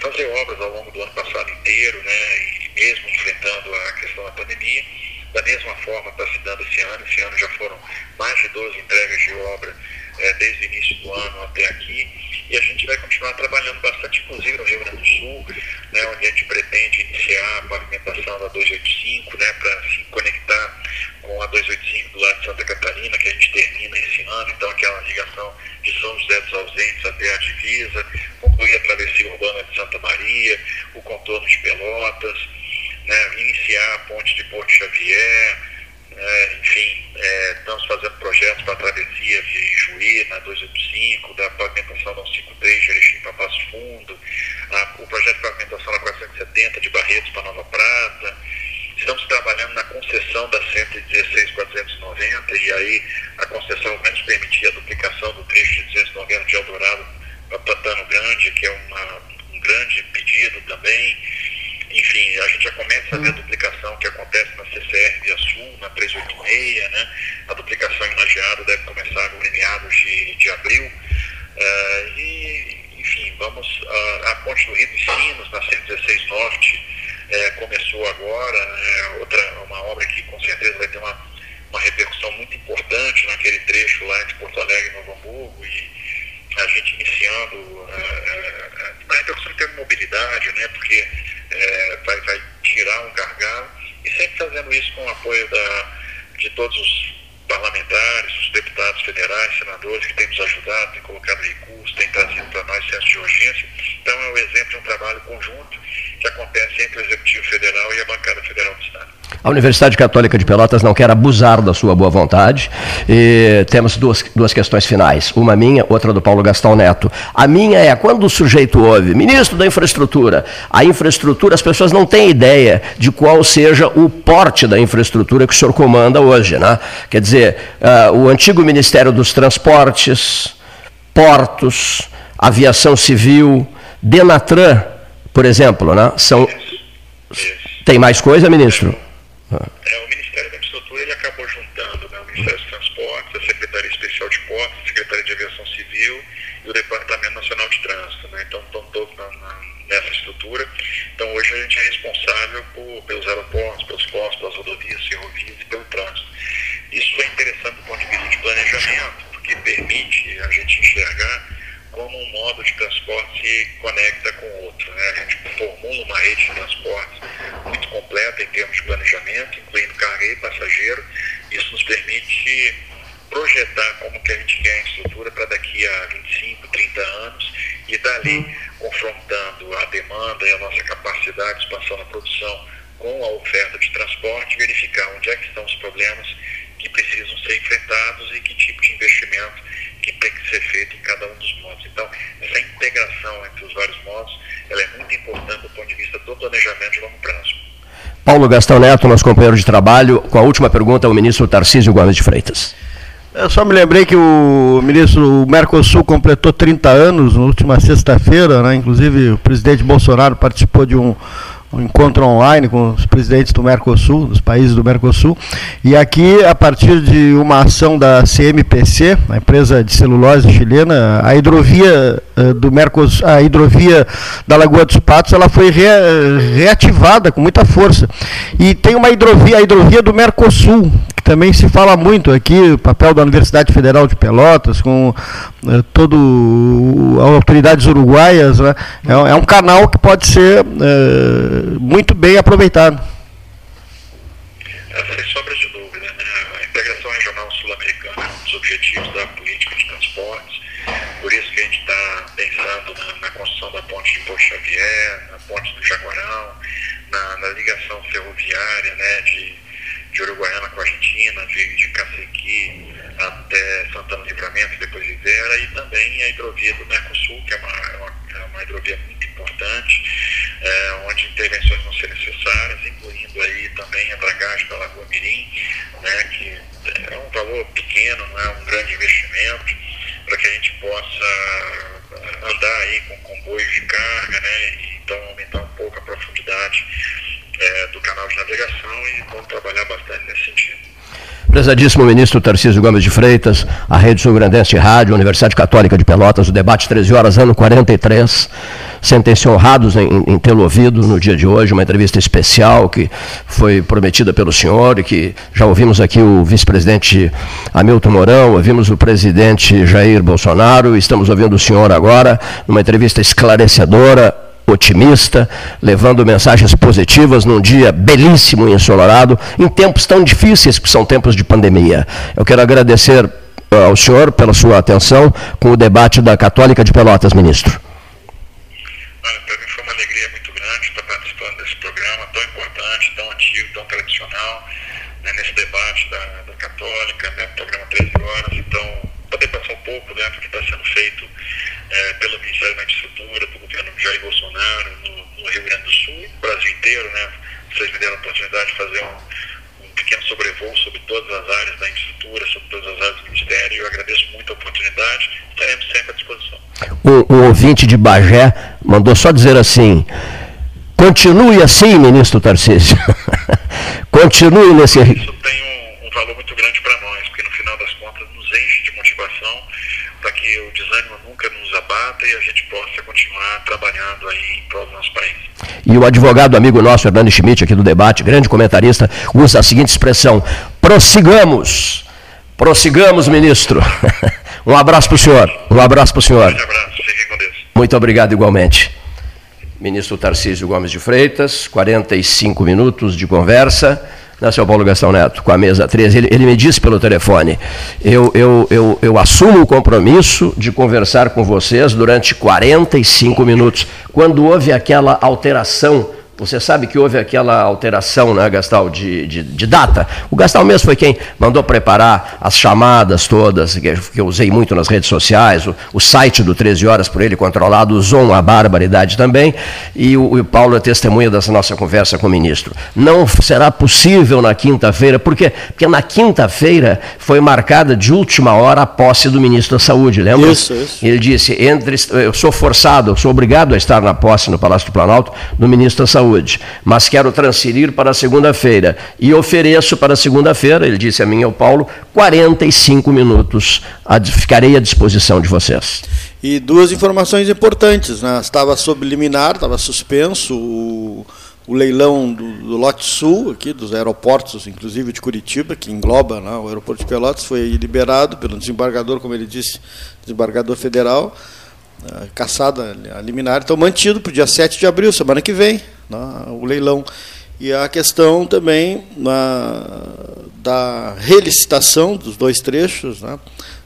fazer obras ao longo do ano passado inteiro, né, e mesmo enfrentando a questão da pandemia. Da mesma forma está se dando esse ano, esse ano já foram mais de 12 entregas de obra é, desde o início do ano até aqui. E a gente vai continuar trabalhando bastante, inclusive no Rio Grande do Sul, né, onde a gente pretende iniciar a pavimentação da 285, né, para se conectar com a 285 do lado de Santa Catarina, que a gente termina esse ano, então aquela ligação de São José dos Ausentes até a divisa, concluir a travessia urbana de Santa Maria, o contorno de Pelotas, né, iniciar a ponte de Porto Xavier, é, enfim, é, estamos fazendo projetos para a travessia de Juí, na 285, da pavimentação da 153, Jericim para Passo Fundo, a, o projeto de pavimentação da 470 de Barretos para Nova Prata. Estamos trabalhando na concessão da 116 490 e aí a concessão vai nos permitir a duplicação do trecho de 290 de Eldorado para Pantano Grande, que é uma, um grande pedido também. Enfim, a gente já começa a ver a duplicação que acontece na CCR Via Sul, na 386, né? A duplicação em Lajeado deve começar no meados de, de abril. Uh, e, enfim, vamos. Uh, a ponte do Rio dos Sinos, na 116 Norte, uh, começou agora. É outra, uma obra que com certeza vai ter uma, uma repercussão muito importante naquele trecho lá entre Porto Alegre e Novo Hamburgo. E, a gente iniciando uma repercussão em termos de mobilidade, né, porque é, vai, vai, tirar um gargalo, e sempre fazendo isso com o apoio da, de todos os parlamentares, os deputados federais, senadores que têm nos ajudado, têm colocado recursos, têm trazido para nós senso de urgência. Então é um exemplo de um trabalho conjunto que acontece entre o Executivo Federal e a Bancada Federal do Estado. A Universidade Católica de Pelotas não quer abusar da sua boa vontade. E temos duas, duas questões finais. Uma minha, outra do Paulo Gastão Neto. A minha é, quando o sujeito ouve, ministro da infraestrutura, a infraestrutura, as pessoas não têm ideia de qual seja o porte da infraestrutura que o senhor comanda hoje. Né? Quer dizer, uh, o antigo Ministério dos Transportes, portos, aviação civil, Denatran, por exemplo, né? são... Tem mais coisa, ministro? É, o Ministério da Infraestrutura ele acabou juntando né, o Ministério dos Transportes, a Secretaria Especial de Portos, a Secretaria de Aviação Civil e o Departamento Nacional de Trânsito. Né? Então, estão todos na, na, nessa estrutura. Então, hoje a gente é responsável por, pelos aeroportos, pelos postos, pelas rodovias, ferrovias e pelo trânsito. Isso é interessante do ponto de vista de planejamento, porque permite a gente enxergar como um modo de transporte se conecta com o outro. Né? A gente formula uma rede de transporte muito completa em termos de planejamento, incluindo carga e passageiro. Isso nos permite projetar como que a gente quer a estrutura para daqui a 25, 30 anos e dali, confrontando a demanda e a nossa capacidade de expansão na produção com a oferta de transporte, verificar onde é que estão os problemas que precisam ser enfrentados e que tipo de investimento que tem que ser feito em cada um dos modos. Então, essa integração entre os vários modos, ela é muito importante do ponto de vista do planejamento de longo prazo. Paulo Gastão Neto, nosso companheiro de trabalho, com a última pergunta, o ministro Tarcísio Gomes de Freitas. Eu só me lembrei que o ministro o Mercosul completou 30 anos na última sexta-feira, né? inclusive o presidente Bolsonaro participou de um, um encontro online com os presidentes do Mercosul, dos países do Mercosul. E aqui, a partir de uma ação da CMPC, a empresa de celulose chilena, a hidrovia uh, do Mercosul, a hidrovia da Lagoa dos Patos, ela foi re, reativada com muita força. E tem uma hidrovia, a hidrovia do Mercosul, também se fala muito aqui, o papel da Universidade Federal de Pelotas, com uh, todo as autoridades uruguaias, né? é, é, um canal que pode ser uh, muito bem aproveitado. Sem sombra de dúvida, né? a integração regional sul-americana é um dos objetivos da política de transportes, por isso que a gente está pensando na, na, construção da ponte de Porto Xavier, na ponte do Jaguarão, na, na ligação ferroviária né, de, de Uruguaiana com a Argentina, de, de Cacequi até Santana Livramento, depois de Vera, e também a hidrovia do Mercosul, que é uma, é uma, é uma hidrovia muito importante, é, onde intervenções vão ser necessárias, incluindo aí também a dragagem da Lagoa Mirim, né, que é um valor pequeno, não é um grande investimento, para que a gente possa andar aí com comboios de carga, né, e então aumentar um pouco a profundidade é, do canal de navegação e vamos trabalhar bastante nesse sentido. Prezadíssimo ministro Tarcísio Gomes de Freitas, a Rede Sul Grandense Rádio, Universidade Católica de Pelotas, o debate 13 horas, ano 43. Sentem-se honrados em, em tê-lo ouvido no dia de hoje, uma entrevista especial que foi prometida pelo senhor e que já ouvimos aqui o vice-presidente Hamilton Mourão, ouvimos o presidente Jair Bolsonaro, estamos ouvindo o senhor agora, numa entrevista esclarecedora, otimista, levando mensagens positivas num dia belíssimo e ensolarado, em tempos tão difíceis que são tempos de pandemia. Eu quero agradecer uh, ao senhor pela sua atenção com o debate da Católica de Pelotas, ministro. Para mim foi uma alegria muito grande estar participando desse programa tão importante, tão antigo, tão tradicional, né, nesse debate da, da Católica, né, programa 13 horas. Então, poder passar um pouco né, do que está sendo feito é, pelo Ministério da Infraestrutura, governo Jair Bolsonaro, no, no, Rio Grande do Sul no Brasil inteiro. Né? Vocês me deram a oportunidade de fazer um, um pequeno sobrevoo sobre todas as áreas da infraestrutura, sobre todas as áreas do Ministério. Eu agradeço muito a oportunidade, estaremos sempre à disposição. O, o ouvinte de Bagé mandou só dizer assim. Continue assim, ministro Tarcísio. Continue nesse. Isso tem um, um valor muito grande para nós, porque no final das contas nos enche de motivação para que o desânimo nunca nos abata e a gente trabalhando aí em prol do nosso país. E o advogado amigo nosso, Hernando Schmidt, aqui do debate, grande comentarista, usa a seguinte expressão: prossigamos. Prossigamos, ministro. um abraço para o senhor. Um abraço para o senhor. Um abraço, com Deus. Muito obrigado igualmente. Ministro Tarcísio Gomes de Freitas, 45 minutos de conversa né, seu Paulo Gastão Neto, com a mesa 13, ele, ele me disse pelo telefone, eu, eu, eu, eu assumo o compromisso de conversar com vocês durante 45 minutos. Quando houve aquela alteração Você sabe que houve aquela alteração, né, Gastal, de, de, de, data. O Gastal mesmo foi quem mandou preparar as chamadas todas, que, eu usei muito nas redes sociais, o, o, site do 13 Horas por ele controlado usou uma barbaridade também, e o, o Paulo é testemunha dessa nossa conversa com o ministro. Não será possível na quinta-feira, por quê? Porque na quinta-feira foi marcada de última hora a posse do ministro da Saúde, lembra? Isso, isso. Ele disse, entre, eu sou forçado, eu sou obrigado a estar na posse no Palácio do Planalto do ministro da Saúde saúde, mas quero transferir para segunda-feira e ofereço para segunda-feira, ele disse a mim e ao Paulo, 45 minutos, ficarei à disposição de vocês. E duas informações importantes, né? estava sob liminar, estava suspenso o, o leilão do, do, lote sul, aqui dos aeroportos, inclusive de Curitiba, que engloba né, o aeroporto de Pelotas, foi liberado pelo desembargador, como ele disse, desembargador federal, caçada a liminar, então mantido para o dia 7 de abril, semana que vem, né, o leilão. E a questão também na, da relicitação dos dois trechos, né,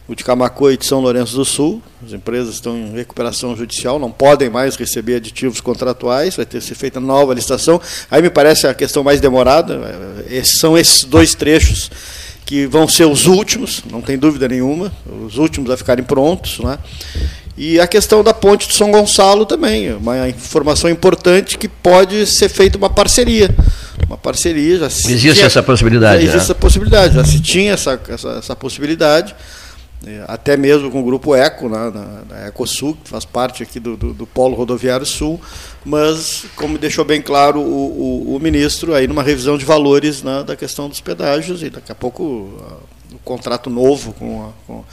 o de Camacoa e de São Lourenço do Sul. As empresas estão em recuperação judicial, não podem mais receber aditivos contratuais, vai ter que ser feita nova licitação. Aí me parece a questão mais demorada, é, são esses dois trechos que vão ser os últimos, não tem dúvida nenhuma, os últimos a ficarem prontos. Né? E a questão da ponte de São Gonçalo também, uma informação importante que pode ser feita uma parceria. Uma parceria. Já existe tinha, essa possibilidade. Existe né? essa possibilidade, já se tinha essa, essa, essa possibilidade, é, até mesmo com o grupo ECO, né, na, na EcoSul, que faz parte aqui do, do, do, Polo Rodoviário Sul, mas, como deixou bem claro o, o, o ministro, aí numa revisão de valores né, da questão dos pedágios, e daqui a pouco o contrato novo com a, com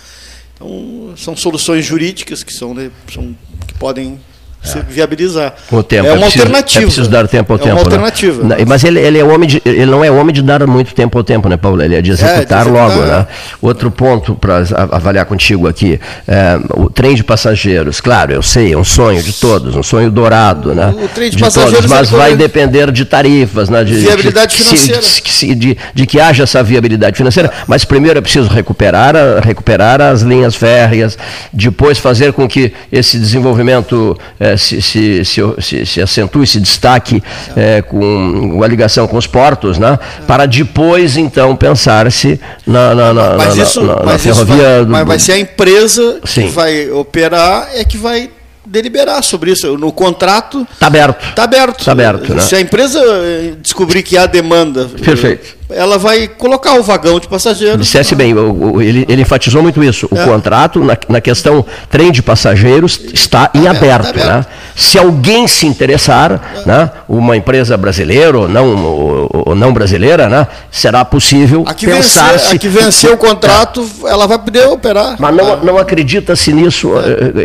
então, são soluções jurídicas que, são, né, são que podem se viabilizar. Com o tempo. É uma é preciso, alternativa. É preciso dar tempo ao é tempo. É uma alternativa. Né? Mas ele, ele, é homem de, ele não é homem de dar muito tempo ao tempo, né, Paulo? Ele é de executar, é, de executar logo. Né? Outro ponto para avaliar contigo aqui: é, o trem de passageiros. Claro, eu sei, é um sonho de todos, um sonho dourado. Né? O trem de, de passageiros. Todos, mas vai depender de tarifas, né? de viabilidade de, financeira. De, de, de, que haja essa viabilidade financeira. Mas primeiro é preciso recuperar, recuperar as linhas férreas, depois fazer com que esse desenvolvimento é, se, se se, se, se acentue, se destaque é, com a ligação com os portos, né? para depois, então, pensar-se na, na, na, mas na, isso, na, mas ferrovia. Vai, mas vai ser a empresa Sim. que vai operar, é que vai deliberar sobre isso. No contrato. Está aberto. Está aberto. Tá aberto né? Se a empresa descobrir que há demanda. Perfeito ela vai colocar o vagão de passageiros. Dissesse bem, ele, ele enfatizou muito isso. O é. contrato, na, na, questão trem de passageiros, está em aberto. aberto. Né? Se alguém se interessar, é. né, uma empresa brasileira ou não, ou, não brasileira, né, será possível a que pensar vencer, se... A que venceu o contrato, é. ela vai poder operar. Mas não, não acredita-se nisso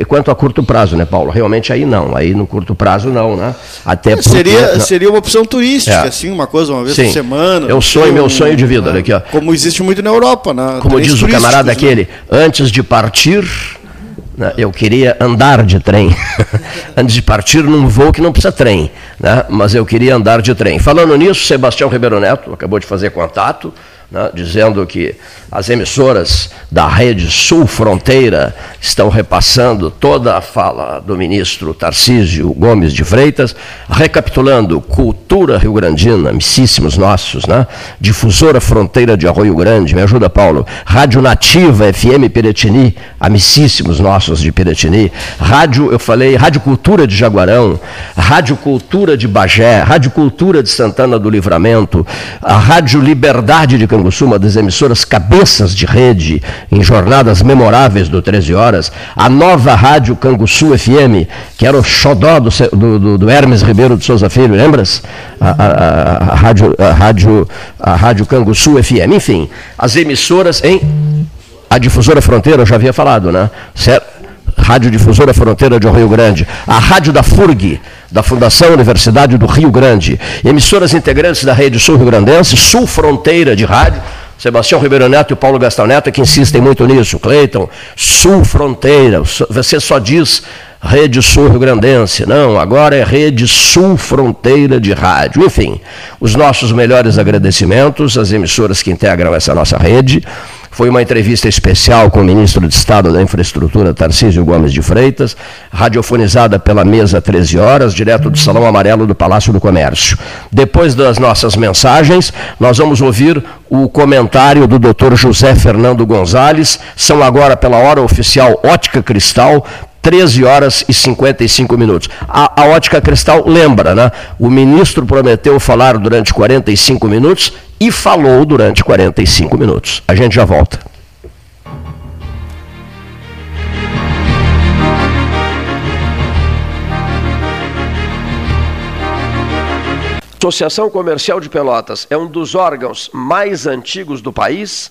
é. quanto a curto prazo, né, Paulo? Realmente aí não. Aí no curto prazo não, né? Até porque, seria, seria uma opção turística, é. assim, uma coisa uma vez Sim. por semana. Eu sonho meu sonho de vida. Olha aqui, ó. Como existe muito na Europa. Na, Como diz o camarada né? aquele, antes de partir, né, eu queria andar de trem. antes de partir num voo que não precisa trem, né, mas eu queria andar de trem. Falando nisso, Sebastião Ribeiro Neto acabou de fazer contato né, dizendo que as emissoras da rede Sul Fronteira estão repassando toda a fala do ministro Tarcísio Gomes de Freitas, recapitulando cultura rio-grandina, amicíssimos nossos, né? difusora Fronteira de Arroio Grande, me ajuda Paulo, Rádio Nativa FM Piretini, amicíssimos nossos de Piretini, Rádio, eu falei, Rádio Cultura de Jaguarão, Rádio Cultura de Bagé, Rádio Cultura de Santana do Livramento, a Rádio Liberdade de Canguçu, uma das emissoras cabeças de rede em jornadas memoráveis do 13 Horas, a nova Rádio Canguçu FM, que era o xodó do, do, do Hermes Ribeiro de Souza Filho, lembras? A, a, a, rádio, a, rádio, a Rádio Canguçu FM. Enfim, as emissoras em. A Difusora Fronteira, eu já havia falado, né? Certo? Rádio Difusora Fronteira de Rio Grande, a Rádio da FURG, da Fundação Universidade do Rio Grande, emissoras integrantes da Rede Sul Rio Grandense, Sul Fronteira de Rádio, Sebastião Ribeiro Neto e Paulo Gastão Neto que insistem muito nisso, Cleiton, Sul Fronteira, você só diz Rede Sul Rio Grandense, não, agora é Rede Sul Fronteira de Rádio. Enfim, os nossos melhores agradecimentos às emissoras que integram essa nossa rede, Foi uma entrevista especial com o ministro de Estado da Infraestrutura, Tarcísio Gomes de Freitas, radiofonizada pela mesa 13 horas, direto do Salão Amarelo do Palácio do Comércio. Depois das nossas mensagens, nós vamos ouvir o comentário do Dr. José Fernando Gonzalez. São agora, pela hora oficial, Ótica Cristal, 13 horas e 55 minutos. A, a, ótica cristal lembra, né? O ministro prometeu falar durante 45 minutos e falou durante 45 minutos. A gente já volta. Associação Comercial de Pelotas é um dos órgãos mais antigos do país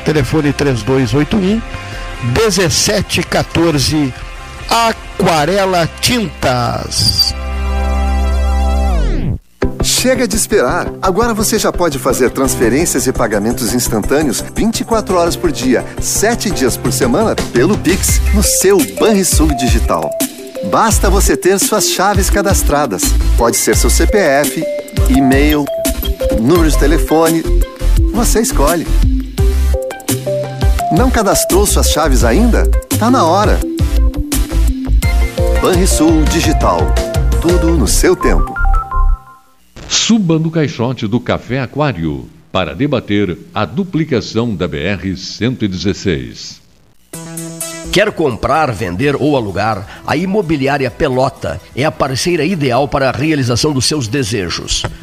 telefone 3281 1714 Aquarela Tintas. Chega de esperar! Agora você já pode fazer transferências e pagamentos instantâneos 24 horas por dia, 7 dias por semana, pelo Pix, no seu Banrisul Digital. Basta você ter suas chaves cadastradas. Pode ser seu CPF, e-mail, número de telefone. Você escolhe. Não cadastrou suas chaves ainda? Tá na hora. Banrisul Digital. Tudo no seu tempo. Suba no caixote do Café Aquário para debater a duplicação da BR-116. Quer comprar, vender ou alugar? A Imobiliária Pelota é a parceira ideal para a realização dos seus desejos.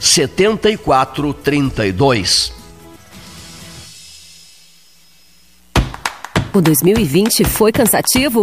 7432. O 2020 foi cansativo?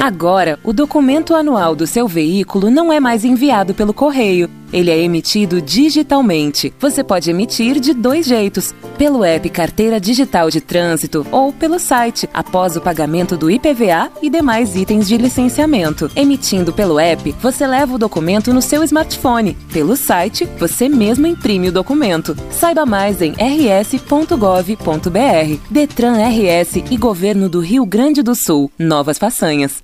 Agora, o documento anual do seu veículo não é mais enviado pelo correio. Ele é emitido digitalmente. Você pode emitir de dois jeitos: pelo app Carteira Digital de Trânsito ou pelo site, após o pagamento do IPVA e demais itens de licenciamento. Emitindo pelo app, você leva o documento no seu smartphone. Pelo site, você mesmo imprime o documento. Saiba mais em rs.gov.br. Detran RS e Governo do Rio Grande do Sul. Novas façanhas.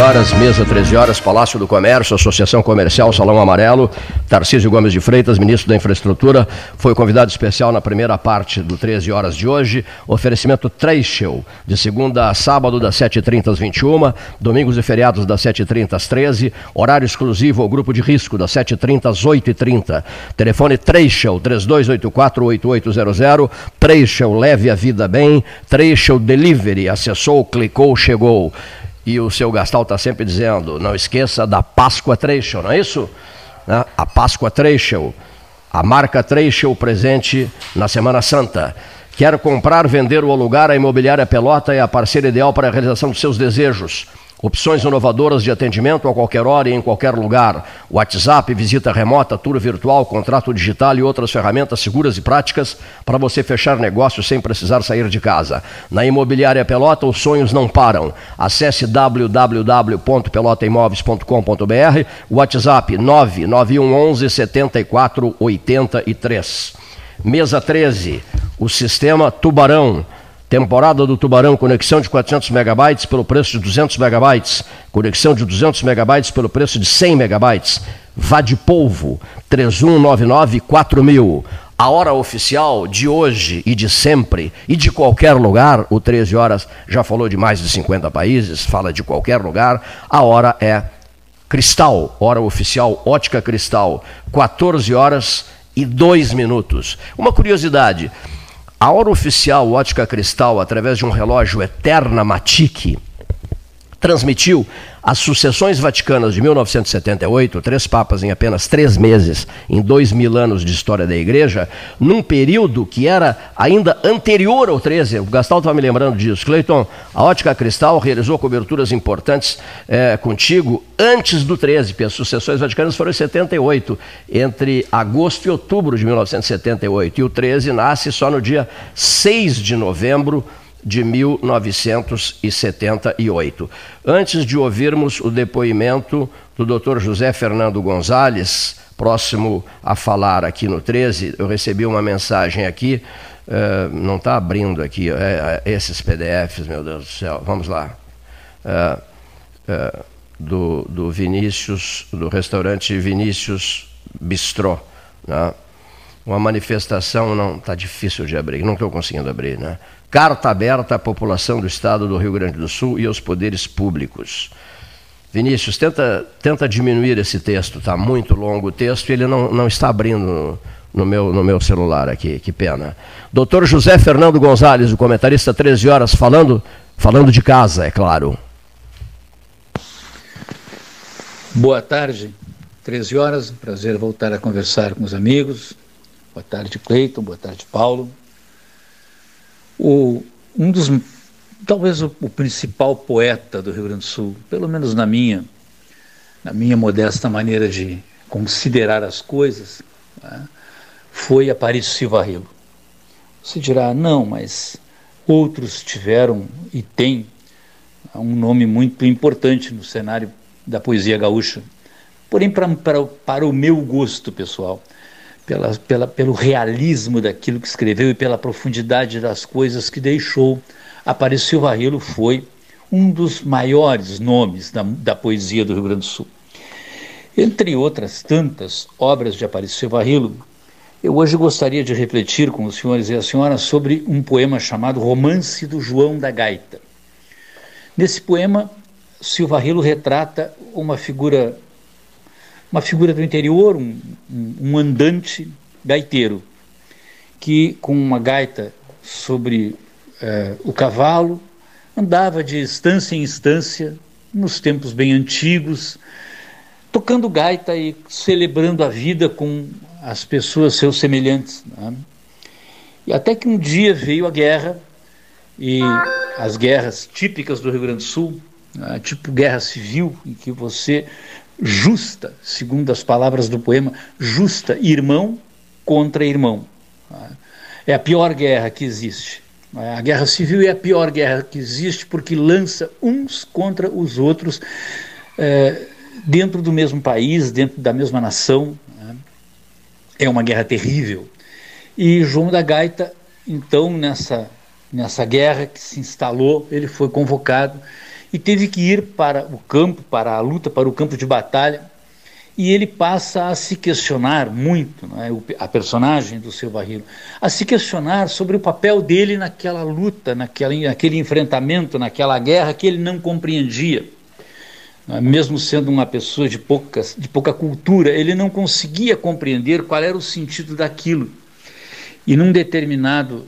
Horas, mesa 13 horas, Palácio do Comércio, Associação Comercial Salão Amarelo, Tarcísio Gomes de Freitas, ministro da Infraestrutura, foi convidado especial na primeira parte do 13 horas de hoje. Oferecimento Treichel, de segunda a sábado, das 7h30 às 21 domingos e feriados das 7h30 às 13 horário exclusivo ao grupo de risco, das 7h30 às 8h30. Telefone Treichel, 3284-8800. Treichel, leve a vida bem. Treichel Delivery, acessou, clicou, chegou. E o seu Gastal está sempre dizendo: não esqueça da Páscoa Trecho, não é isso? Né? A Páscoa Trecho, a marca Trecho presente na Semana Santa. Quer comprar, vender ou alugar, a Imobiliária Pelota é a parceira ideal para a realização dos seus desejos. Opções inovadoras de atendimento a qualquer hora e em qualquer lugar. WhatsApp, visita remota, tour virtual, contrato digital e outras ferramentas seguras e práticas para você fechar negócios sem precisar sair de casa. Na Imobiliária Pelota, os sonhos não param. Acesse www.pelotaimoveis.com.br, WhatsApp 99111 7483. Mesa 13, o sistema Tubarão Temporada do Tubarão, conexão de 400 megabytes pelo preço de 200 megabytes. Conexão de 200 megabytes pelo preço de 100 megabytes. Vá de polvo, 3199-4000. A hora oficial de hoje e de sempre e de qualquer lugar, o 13 horas já falou de mais de 50 países, fala de qualquer lugar. A hora é cristal, hora oficial ótica cristal, 14 horas e 2 minutos. Uma curiosidade, a hora oficial Ótica Cristal, através de um relógio Eterna Matic, transmitiu as sucessões vaticanas de 1978, três papas em apenas três meses, em dois mil anos de história da igreja, num período que era ainda anterior ao 13. O Gastal estava me lembrando disso. Cleiton, a Ótica Cristal realizou coberturas importantes é, contigo antes do 13, porque as sucessões vaticanas foram em 78, entre agosto e outubro de 1978. E o 13 nasce só no dia 6 de novembro de 1978. Antes de ouvirmos o depoimento do Dr. José Fernando Gonzalez, próximo a falar aqui no 13, eu recebi uma mensagem aqui, uh, não está abrindo aqui, é, esses PDFs, meu Deus do céu, vamos lá. Uh, uh, do, do Vinícius, do restaurante Vinícius Bistrô. Né? Uma manifestação, não, está difícil de abrir, não estou conseguindo abrir, né? Carta aberta à população do estado do Rio Grande do Sul e aos poderes públicos. Vinícius, tenta, tenta diminuir esse texto, está muito longo o texto e ele não, não está abrindo no meu, no meu celular aqui, que pena. Doutor José Fernando Gonzalez, o comentarista 13 horas, falando, falando de casa, é claro. Boa tarde, 13 horas, prazer voltar a conversar com os amigos. Boa tarde, Cleiton, boa tarde, Paulo. O, um dos, talvez o, o, principal poeta do Rio Grande do Sul, pelo menos na minha, na minha modesta maneira de considerar as coisas, né, foi Aparício Silva Rilo. Você dirá, não, mas outros tiveram e têm um nome muito importante no cenário da poesia gaúcha. Porém, pra, pra, para o meu gosto pessoal, pela, pela, pelo realismo daquilo que escreveu e pela profundidade das coisas que deixou. Apareceu Varrelo foi um dos maiores nomes da, da poesia do Rio Grande do Sul. Entre outras tantas obras de Apareceu Varrelo, eu hoje gostaria de refletir com os senhores e a senhora sobre um poema chamado Romance do João da Gaita. Nesse poema, Silva Rilo retrata uma figura uma figura do interior, um, um andante gaiteiro, que com uma gaita sobre eh, o cavalo andava de instância em instância, nos tempos bem antigos, tocando gaita e celebrando a vida com as pessoas seus semelhantes. Né? E até que um dia veio a guerra, e as guerras típicas do Rio Grande do Sul, né, tipo guerra civil, em que você justa, segundo as palavras do poema, justa irmão contra irmão. É a pior guerra que existe. A guerra civil é a pior guerra que existe porque lança uns contra os outros é, dentro do mesmo país, dentro da mesma nação. Né? É uma guerra terrível. E João da Gaita, então, nessa, nessa guerra que se instalou, ele foi convocado e teve que ir para o campo, para a luta, para o campo de batalha. E ele passa a se questionar muito, é? a personagem do seu barril, a se questionar sobre o papel dele naquela luta, naquela, naquele enfrentamento, naquela guerra que ele não compreendia. É? Mesmo sendo uma pessoa de, poucas, de pouca cultura, ele não conseguia compreender qual era o sentido daquilo. E num determinado,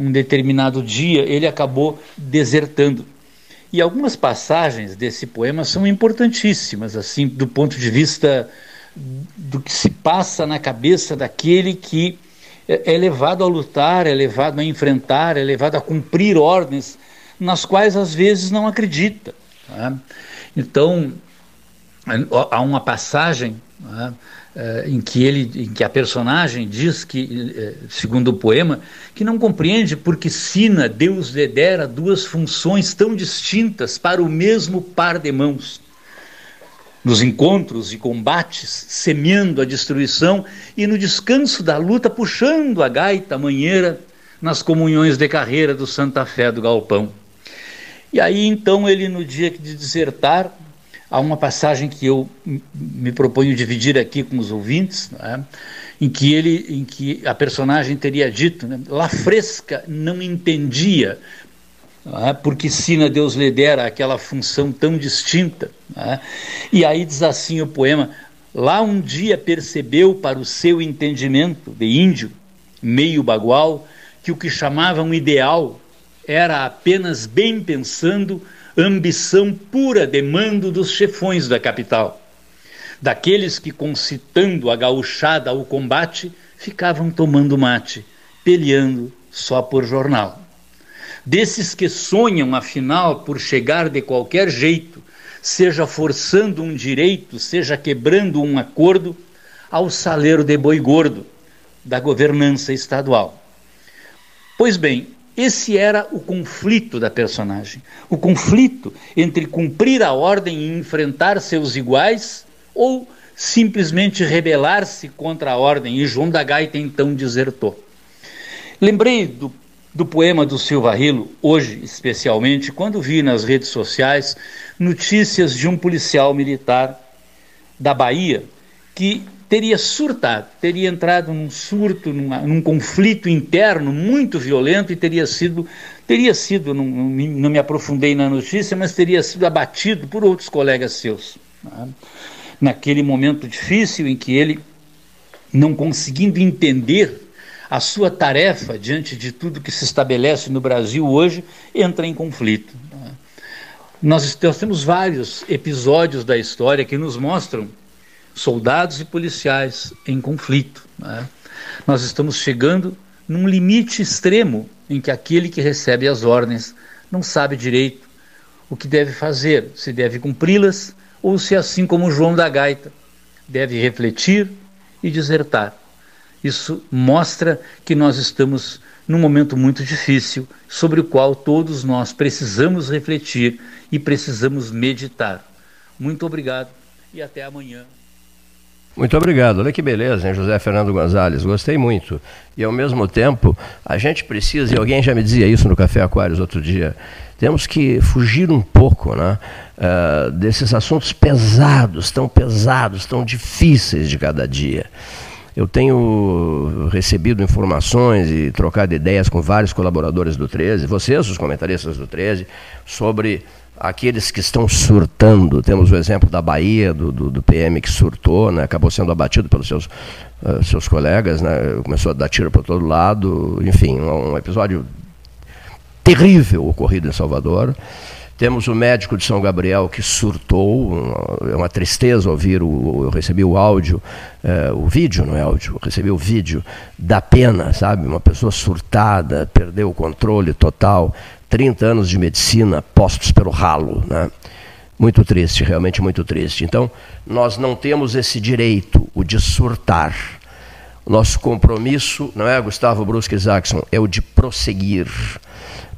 um determinado dia ele acabou desertando. E algumas passagens desse poema são importantíssimas, assim, do ponto de vista do que se passa na cabeça daquele que é, é levado a lutar, é levado a enfrentar, é levado a cumprir ordens nas quais às vezes não acredita. Né? Então, há uma passagem né, em que ele, em que a personagem diz que, eh, segundo o poema, que não compreende porque Sina Deus lhe dera duas funções tão distintas para o mesmo par de mãos. Nos encontros e combates, semeando a destruição, e no descanso da luta, puxando a gaita manheira nas comunhões de carreira do Santa Fé do Galpão. E aí então ele, no dia de desertar, Há uma passagem que eu me proponho dividir aqui com os ouvintes, é? em que ele, em que a personagem teria dito, né? La Fresca não entendia é? porque Sina Deus lhe dera aquela função tão distinta. É? E aí diz assim o poema: Lá um dia percebeu para o seu entendimento de índio, meio bagual, que o que chamavam ideal era apenas bem pensando ambição pura demando dos chefões da capital, daqueles que, concitando a gauchada ao combate, ficavam tomando mate, peleando só por jornal. Desses que sonham, afinal, por chegar de qualquer jeito, seja forçando um direito, seja quebrando um acordo, ao saleiro de boi gordo da governança estadual. Pois bem, esse era o conflito da personagem. O conflito entre cumprir a ordem e enfrentar seus iguais ou simplesmente rebelar-se contra a ordem. E João da Gaita então desertou. Lembrei do, do poema do Silva Rilo, hoje especialmente, quando vi nas redes sociais notícias de um policial militar da Bahia que teria surtado, teria entrado num surto, num conflito interno muito violento e teria sido, teria sido, não, não, me aprofundei na notícia, mas teria sido abatido por outros colegas seus. Né? Naquele momento difícil em que ele, não conseguindo entender a sua tarefa diante de tudo que se estabelece no Brasil hoje, entra em conflito. Né? Nós, nós temos vários episódios da história que nos mostram soldados e policiais em conflito. Né? Nós estamos chegando num limite extremo em que aquele que recebe as ordens não sabe direito o que deve fazer, se deve cumpri-las ou se, assim como João da Gaita, deve refletir e desertar. Isso mostra que nós estamos num momento muito difícil, sobre o qual todos nós precisamos refletir e precisamos meditar. Muito obrigado e até amanhã. Muito obrigado. Olha que beleza, hein, José Fernando Gonzalez. Gostei muito. E ao mesmo tempo, a gente precisa, e alguém já me dizia isso no Café Aquários outro dia, temos que fugir um pouco né, uh, desses assuntos pesados, tão pesados, tão difíceis de cada dia. Eu tenho recebido informações e trocado ideias com vários colaboradores do 13, vocês, os comentaristas do 13, sobre aqueles que estão surtando. Temos o exemplo da Bahia, do, do, do PM que surtou, né? acabou sendo abatido pelos seus, uh, seus colegas, né? começou a dar tiro para todo lado. Enfim, um, um episódio terrível ocorrido em Salvador. Temos o médico de São Gabriel que surtou, é uma tristeza ouvir, o, eu recebi o áudio, é, o vídeo, não é áudio, eu recebi o vídeo da pena, sabe? Uma pessoa surtada, perdeu o controle total, 30 anos de medicina postos pelo ralo, né? Muito triste, realmente muito triste. Então, nós não temos esse direito, o de surtar. Nosso compromisso, não é, Gustavo Brusque Jackson, é o de prosseguir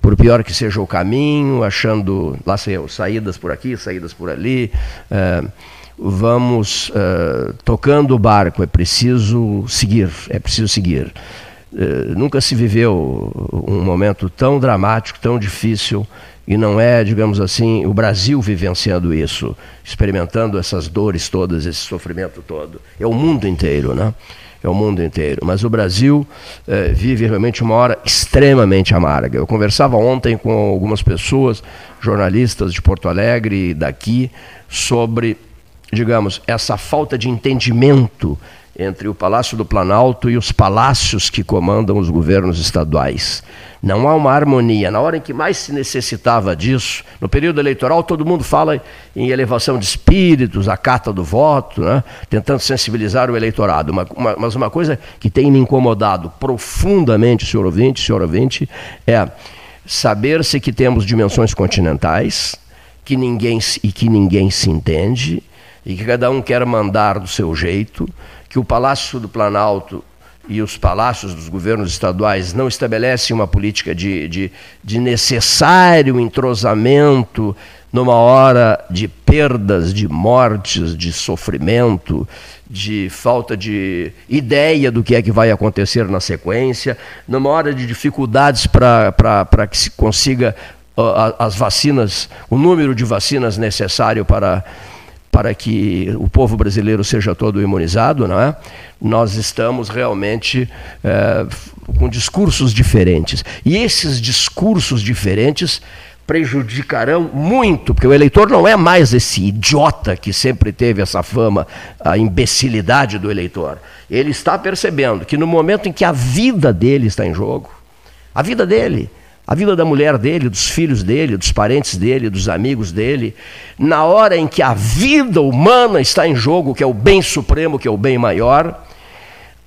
por pior que seja o caminho, achando, lá sei eu, saídas por aqui, saídas por ali. É, vamos é, tocando o barco, é preciso seguir, é preciso seguir. É, nunca se viveu um momento tão dramático, tão difícil, e não é, digamos assim, o Brasil vivenciando isso, experimentando essas dores todas, esse sofrimento todo. É o mundo inteiro, né? é o mundo inteiro. Mas o Brasil eh, vive realmente uma hora extremamente amarga. Eu conversava ontem com algumas pessoas, jornalistas de Porto Alegre e daqui, sobre, digamos, essa falta de entendimento entre o Palácio do Planalto e os palácios que comandam os governos estaduais. Não há uma harmonia. Na hora em que mais se necessitava disso, no período eleitoral, todo mundo fala em elevação de espíritos, a carta do voto, né? tentando sensibilizar o eleitorado. Uma, uma, mas uma coisa que tem me incomodado profundamente, senhor ouvinte, senhor ouvinte, é saber-se que temos dimensões continentais, que ninguém, e que ninguém se entende, e que cada um quer mandar do seu jeito, que o Palácio do Planalto e os palácios dos governos estaduais não estabelecem uma política de, de, de necessário entrosamento numa hora de perdas, de mortes, de sofrimento, de falta de ideia do que é que vai acontecer na sequência, numa hora de dificuldades para que se consiga uh, as vacinas, o número de vacinas necessário para para que o povo brasileiro seja todo imunizado, não é? nós estamos realmente é, com discursos diferentes. E esses discursos diferentes prejudicarão muito, porque o eleitor não é mais esse idiota que sempre teve essa fama, a imbecilidade do eleitor. Ele está percebendo que no momento em que a vida dele está em jogo, a vida dele, a vida da mulher dele, dos filhos dele, dos parentes dele, dos amigos dele, na hora em que a vida humana está em jogo, que é o bem supremo, que é o bem maior,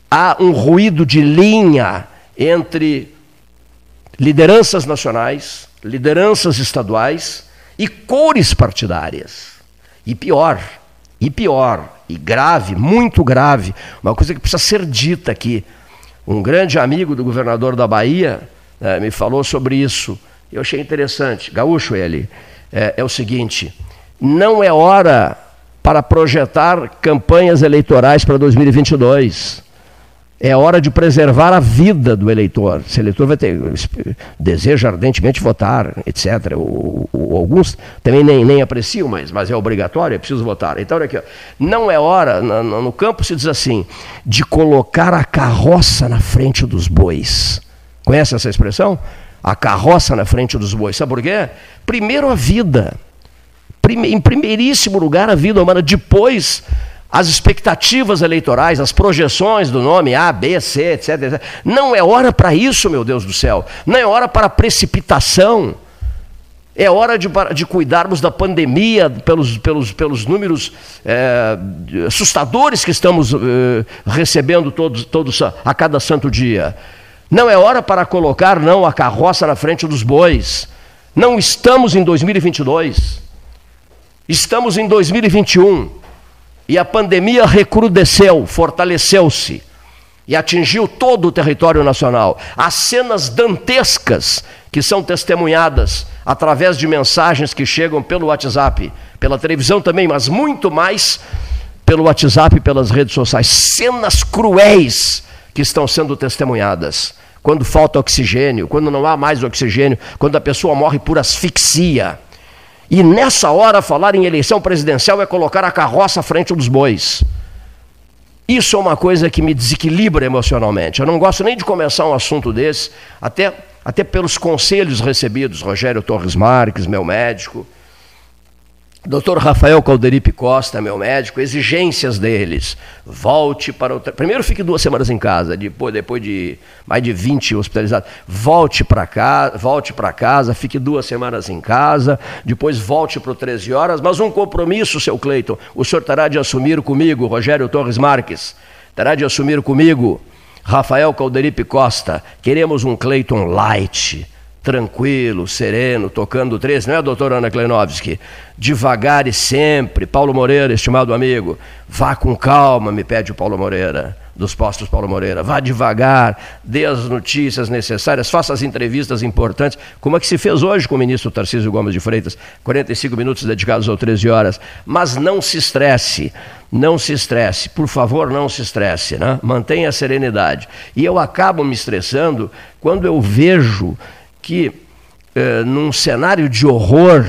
há um ruído de linha entre lideranças nacionais, lideranças estaduais e cores partidárias. E pior, e pior, e grave, muito grave, uma coisa que precisa ser dita aqui. Um grande amigo do governador da Bahia, é, me falou sobre isso. Eu achei interessante. Gaúcho ele. É, é o seguinte: não é hora para projetar campanhas eleitorais para 2022. É hora de preservar a vida do eleitor. Se o eleitor vai ter, deseja ardentemente votar, etc. O, o, alguns também nem, nem apreciam, mas, mas é obrigatório, é preciso votar. Então, olha aqui, ó. não é hora, no, no campo se diz assim, de colocar a carroça na frente dos bois. Conhece essa expressão? A carroça na frente dos bois. Sabe por quê? Primeiro a vida. Em primeiríssimo lugar a vida humana. Depois as expectativas eleitorais, as projeções do nome A, B, C, etc. etc. Não é hora para isso, meu Deus do céu. Não é hora para precipitação. É hora de, de cuidarmos da pandemia pelos, pelos, pelos números é, assustadores que estamos é, recebendo todos, todos a, a cada santo dia. Não é hora para colocar, não, a carroça na frente dos bois. Não estamos em 2022. Estamos em 2021. E a pandemia recrudesceu, fortaleceu-se e atingiu todo o território nacional. As cenas dantescas que são testemunhadas através de mensagens que chegam pelo WhatsApp, pela televisão também, mas muito mais pelo WhatsApp e pelas redes sociais. Cenas cruéis que estão sendo testemunhadas quando falta oxigênio, quando não há mais oxigênio, quando a pessoa morre por asfixia. E nessa hora, falar em eleição presidencial é colocar a carroça à frente dos bois. Isso é uma coisa que me desequilibra emocionalmente. Eu não gosto nem de começar um assunto desse, até, até pelos conselhos recebidos, Rogério Torres Marques, meu médico. Doutor Rafael Calderipe Costa, meu médico, exigências deles. Volte para o. Primeiro fique duas semanas em casa, depois, depois de mais de 20 hospitalizados. Volte para casa, volte para casa, fique duas semanas em casa, depois volte para o 13 horas, mas um compromisso, seu Cleiton. O senhor terá de assumir comigo, Rogério Torres Marques. Terá de assumir comigo, Rafael Calderipe Costa. Queremos um Cleiton light tranquilo, sereno, tocando três, não é, doutora Ana Kleinovski? Devagar e sempre. Paulo Moreira, estimado amigo, vá com calma, me pede o Paulo Moreira, dos postos Paulo Moreira. Vá devagar, dê as notícias necessárias, faça as entrevistas importantes, como é que se fez hoje com o ministro Tarcísio Gomes de Freitas, 45 minutos dedicados ao 13 horas. Mas não se estresse, não se estresse, por favor, não se estresse, né? mantenha a serenidade. E eu acabo me estressando quando eu vejo que, eh, num cenário de horror,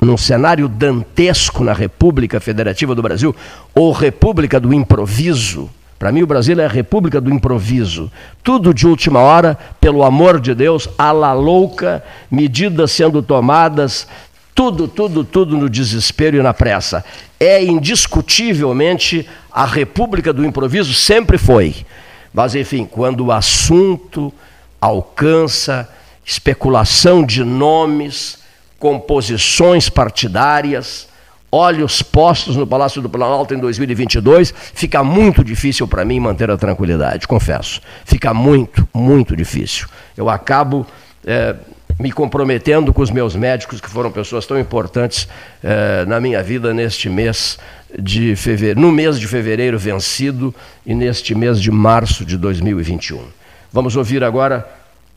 num cenário dantesco na República Federativa do Brasil, ou República do Improviso, para mim, o Brasil é a república do improviso. Tudo de última hora, pelo amor de Deus, a la louca, medidas sendo tomadas, tudo, tudo, tudo no desespero e na pressa. É indiscutivelmente a república do improviso, sempre foi. Mas, enfim, quando o assunto alcança especulação de nomes, composições partidárias, olhos postos no Palácio do Planalto em 2022, fica muito difícil para mim manter a tranquilidade, confesso. Fica muito, muito difícil. Eu acabo é, me comprometendo com os meus médicos, que foram pessoas tão importantes é, na minha vida neste mês de fevereiro, no mês de fevereiro vencido e neste mês de março de 2021. Vamos ouvir agora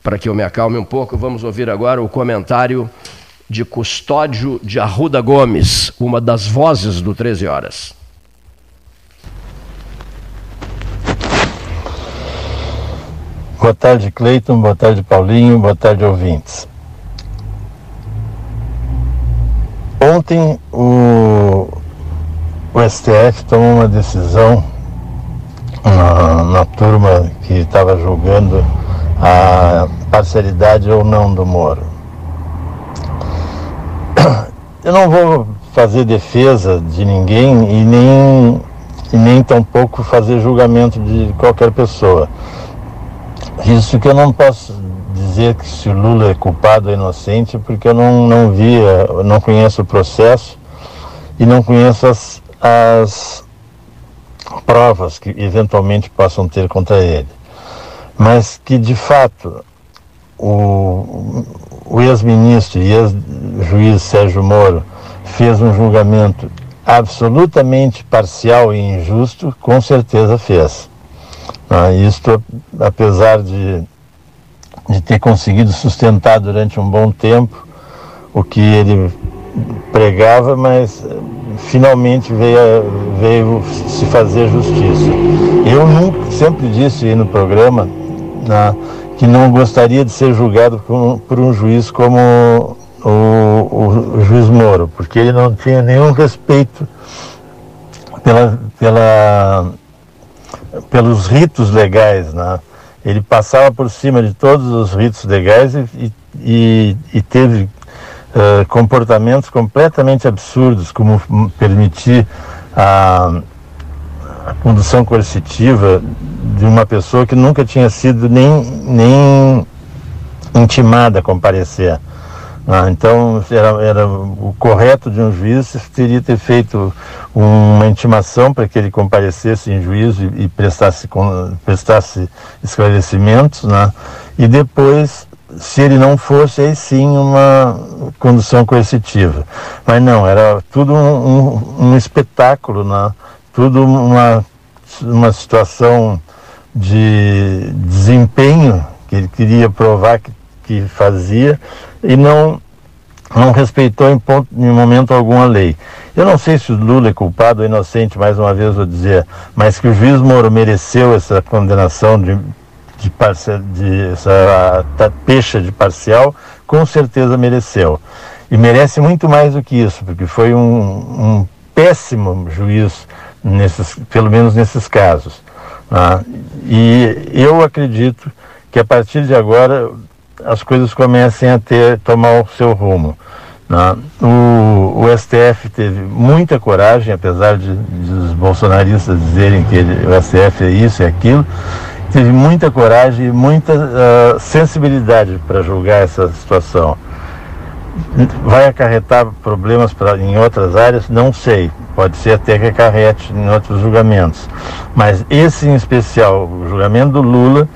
para que eu me acalme um pouco, vamos ouvir agora o comentário de Custódio de Arruda Gomes, uma das vozes do 13 Horas. Boa tarde, Cleiton. Boa tarde, Paulinho. Boa tarde, ouvintes. Ontem o, o STF tomou uma decisão na, na turma que estava julgando a parcialidade ou não do Moro. Eu não vou fazer defesa de ninguém e nem, e nem tampouco fazer julgamento de qualquer pessoa. Isso que eu não posso dizer que se o Lula é culpado ou inocente, porque eu não, não vi, eu não conheço o processo e não conheço as, as provas que eventualmente possam ter contra ele mas que de fato o, o ex-ministro e ex-juiz Sérgio Moro fez um julgamento absolutamente parcial e injusto, com certeza fez. Ah, isto, apesar de, de ter conseguido sustentar durante um bom tempo o que ele pregava, mas finalmente veio, veio se fazer justiça. Eu nunca, sempre disse aí no programa, que não gostaria de ser julgado por, por um juiz como o, o, o, juiz Moro, porque ele não tinha nenhum respeito pela, pela, pelos ritos legais. Né? Ele passava por cima de todos os ritos legais e, e, e teve uh, comportamentos completamente absurdos, como permitir a a condução coercitiva de uma pessoa que nunca tinha sido nem, nem intimada a comparecer. Ah, então, era, era, o correto de um juiz teria ter feito uma intimação para que ele comparecesse em juízo e, e prestasse, prestasse esclarecimentos, né? e depois, se ele não fosse, aí sim uma condução coercitiva. Mas não, era tudo um, um, um espetáculo, né? Tudo uma, uma situação de desempenho que ele queria provar que, que fazia e não, não respeitou em, ponto, em momento algum a lei. Eu não sei se o Lula é culpado ou inocente, mais uma vez vou dizer, mas que o juiz Moro mereceu essa condenação de, de, parcial, de essa pecha de parcial, com certeza mereceu. E merece muito mais do que isso, porque foi um, um péssimo juiz nesses, pelo menos nesses casos. Ah, e eu acredito que a partir de agora as coisas comecem a ter tomar o seu rumo. Né? O, o, STF teve muita coragem, apesar de, de os bolsonaristas dizerem que ele, o STF é isso e aquilo, teve muita coragem e muita uh, sensibilidade para julgar essa situação. Vai acarretar problemas pra, em outras áreas? Não sei. Pode ser até que acarrete em outros julgamentos. Mas esse em especial, o julgamento do Lula,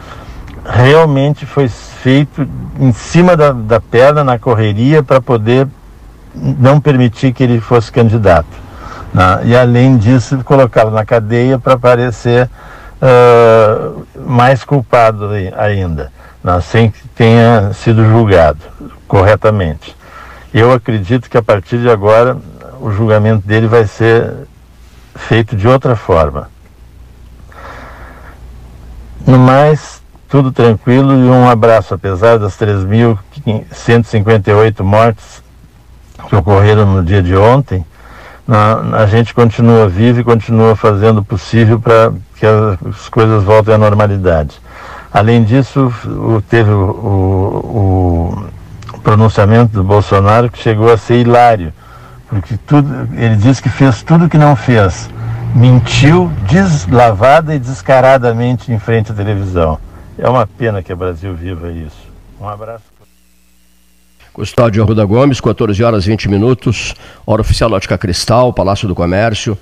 realmente foi feito em cima da, da perna, na correria, para poder não permitir que ele fosse candidato. Né? E além disso, colocá-lo na cadeia para parecer uh, mais culpado ainda, né? sem que tenha sido julgado corretamente. Eu acredito que a partir de agora o julgamento dele vai ser feito de outra forma. No mais, tudo tranquilo e um abraço, apesar das 3.158 mortes que ocorreram no dia de ontem, a, gente continua vivo e continua fazendo o possível para que as coisas voltem à normalidade. Além disso, teve o, o, o, pronunciamento do Bolsonaro que chegou a ser hilário, porque tudo, ele disse que fez tudo que não fez. Mentiu deslavada e descaradamente em frente à televisão. É uma pena que o Brasil viva isso. Um abraço. Custódio Arruda Gomes, 14 horas 20 minutos, hora oficial Ótica Cristal, Palácio do Comércio.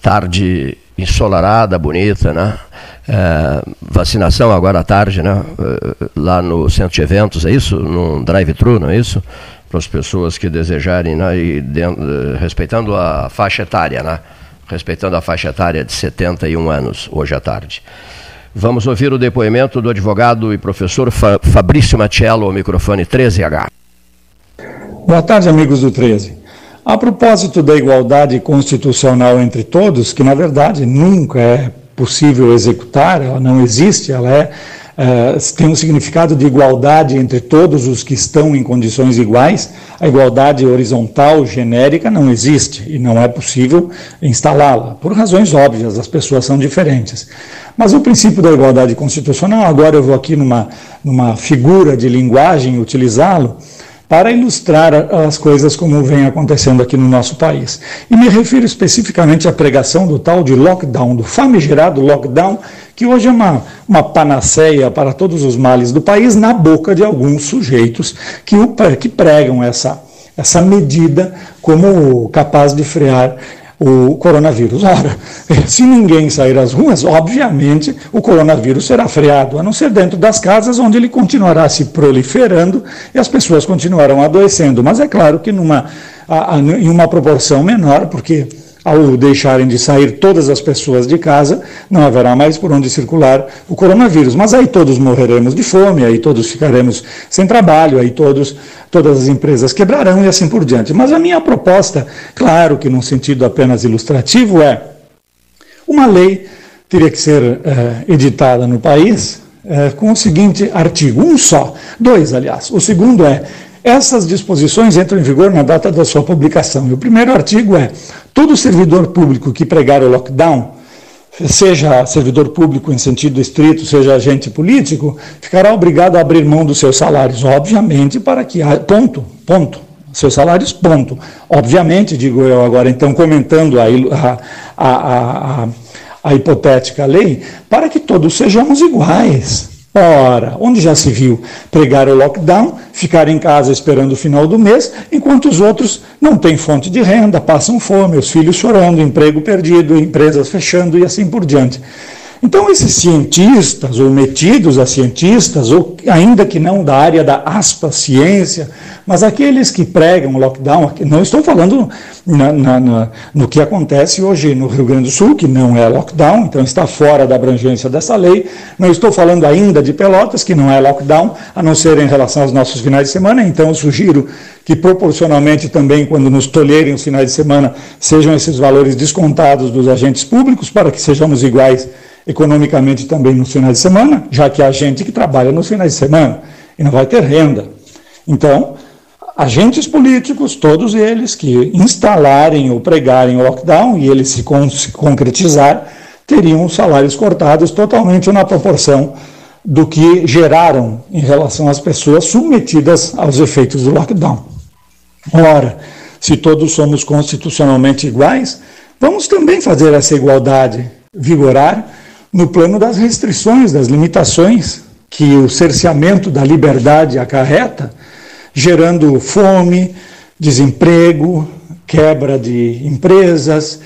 Tarde ensolarada, bonita, né? É, vacinação agora à tarde, né? É, lá no centro de eventos, é isso? No drive-thru, não é isso? Para as pessoas que desejarem, né? E dentro, respeitando a faixa etária, né? Respeitando a faixa etária de 71 anos, hoje à tarde. Vamos ouvir o depoimento do advogado e professor Fabrício Machello, ao microfone 13H. Boa tarde, amigos do 13. A propósito da igualdade constitucional entre todos, que na verdade nunca é possível executar, ela não existe, ela é Uh, tem um significado de igualdade entre todos os que estão em condições iguais. A igualdade horizontal, genérica, não existe e não é possível instalá-la, por razões óbvias, as pessoas são diferentes. Mas o princípio da igualdade constitucional, agora eu vou aqui numa, numa figura de linguagem utilizá-lo, para ilustrar as coisas como vem acontecendo aqui no nosso país. E me refiro especificamente à pregação do tal de lockdown, do famigerado lockdown, que hoje é uma, uma panaceia para todos os males do país, na boca de alguns sujeitos que, que pregam essa, essa medida como capaz de frear o coronavírus. Ora, se ninguém sair às ruas, obviamente o coronavírus será freado, a não ser dentro das casas, onde ele continuará se proliferando e as pessoas continuarão adoecendo. Mas é claro que numa, a, a, em uma proporção menor, porque ao deixarem de sair todas as pessoas de casa, não haverá mais por onde circular o coronavírus. Mas aí todos morreremos de fome, aí todos ficaremos sem trabalho, aí todos, todas as empresas quebrarão e assim por diante. Mas a minha proposta, claro que num sentido apenas ilustrativo, é uma lei teria que ser é, editada no país é, com o seguinte artigo, um só, dois, aliás. O segundo é essas disposições entram em vigor na data da sua publicação. E o primeiro artigo é: todo servidor público que pregar o lockdown, seja servidor público em sentido estrito, seja agente político, ficará obrigado a abrir mão dos seus salários, obviamente, para que. Ponto, ponto. Seus salários, ponto. Obviamente, digo eu agora, então, comentando a, a, a, a, a hipotética lei, para que todos sejamos iguais. Ora, onde já se viu pregar o lockdown, ficar em casa esperando o final do mês, enquanto os outros não têm fonte de renda, passam fome, os filhos chorando, emprego perdido, empresas fechando e assim por diante. Então, esses cientistas, ou metidos a cientistas, ou ainda que não da área da aspa ciência, mas aqueles que pregam lockdown, não estou falando na, na, na, no que acontece hoje no Rio Grande do Sul, que não é lockdown, então está fora da abrangência dessa lei. Não estou falando ainda de Pelotas, que não é lockdown, a não ser em relação aos nossos finais de semana. Então, sugiro que proporcionalmente também, quando nos tolherem os finais de semana, sejam esses valores descontados dos agentes públicos, para que sejamos iguais economicamente também nos finais de semana, já que há gente que trabalha nos finais de semana e não vai ter renda. Então, agentes políticos, todos eles que instalarem ou pregarem o lockdown e ele se, con se concretizar, teriam salários cortados totalmente na proporção do que geraram em relação às pessoas submetidas aos efeitos do lockdown. Ora, se todos somos constitucionalmente iguais, vamos também fazer essa igualdade vigorar no plano das restrições, das limitações que o cerceamento da liberdade acarreta, gerando fome, desemprego, quebra de empresas,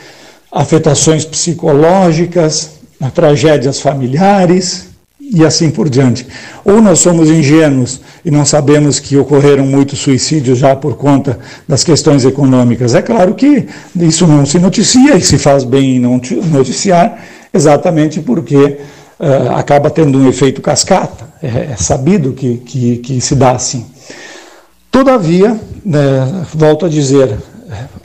afetações psicológicas, tragédias familiares e assim por diante. Ou nós somos ingênuos e não sabemos que ocorreram muitos suicídios já por conta das questões econômicas. É claro que isso não se noticia e se faz bem em não noticiar, exatamente porque uh, acaba tendo um efeito cascata. É, é sabido que, que, que, se dá assim. Todavia, né, volto a dizer,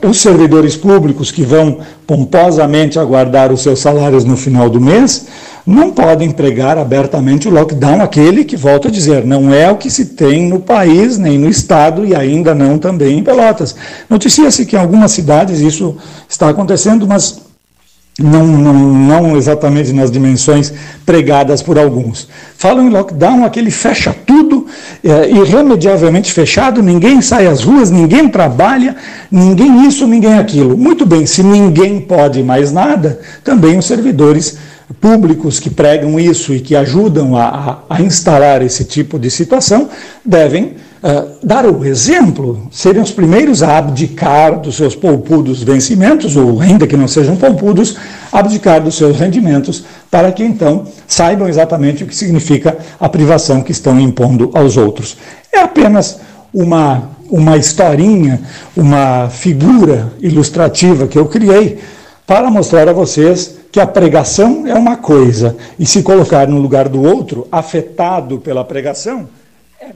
os servidores públicos que vão pomposamente aguardar os seus salários no final do mês não podem pregar abertamente o lockdown, aquele que, volto a dizer, não é o que se tem no país, nem no Estado e ainda não também em Pelotas. Noticia-se que em algumas cidades isso está acontecendo, mas não, não, não exatamente nas dimensões pregadas por alguns. Falam em lockdown, aquele fecha tudo, é, irremediavelmente fechado, ninguém sai às ruas, ninguém trabalha, ninguém isso, ninguém aquilo. Muito bem, se ninguém pode mais nada, também os servidores públicos que pregam isso e que ajudam a, a, a instalar esse tipo de situação devem uh, dar o exemplo, serem os primeiros a abdicar dos seus poupudos vencimentos, ou ainda que não sejam poupudos, abdicar dos seus rendimentos, para que então saibam exatamente o que significa a privação que estão impondo aos outros. É apenas uma, uma historinha, uma figura ilustrativa que eu criei para mostrar a vocês que a pregação é uma coisa e se colocar no lugar do outro, afetado pela pregação, é...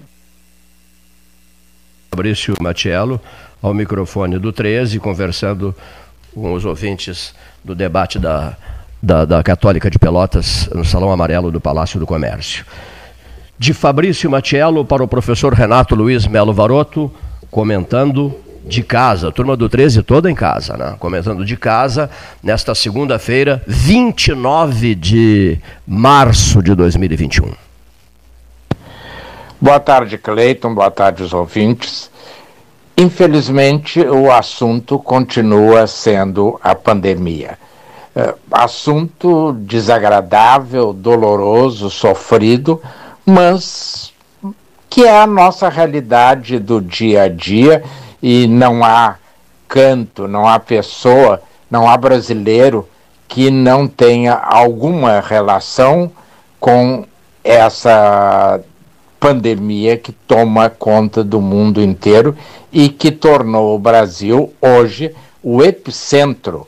Fabrício Matiello, ao microfone do 13, conversando com os ouvintes do debate da, da, da Católica de Pelotas no Salão Amarelo do Palácio do Comércio. De Fabrício Matiello para o professor Renato Luiz Melo Varoto, comentando de casa, turma do 13 toda em casa, né? Começando de casa, nesta segunda-feira, 29 de março de 2021. Boa tarde, Cleiton, boa tarde, os ouvintes. Infelizmente, o assunto continua sendo a pandemia. É, assunto desagradável, doloroso, sofrido, mas que é a nossa realidade do dia a dia e não há canto, não há pessoa, não há brasileiro que não tenha alguma relação com essa pandemia que toma conta do mundo inteiro e que tornou o Brasil hoje o epicentro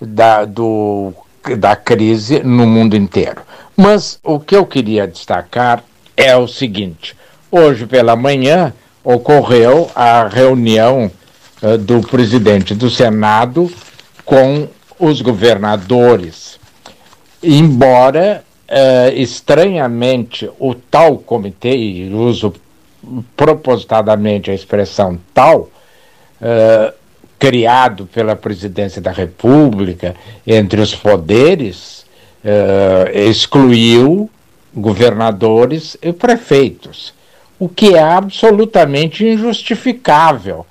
da, do, da crise no mundo inteiro. Mas o que eu queria destacar é o seguinte: hoje pela manhã ocorreu a reunião uh, do presidente do Senado com os governadores. Embora, uh, estranhamente, o tal comitê, e uso propositadamente a expressão tal, uh, criado pela presidência da República entre os poderes, excluiu governadores e prefeitos o que é absolutamente injustificável.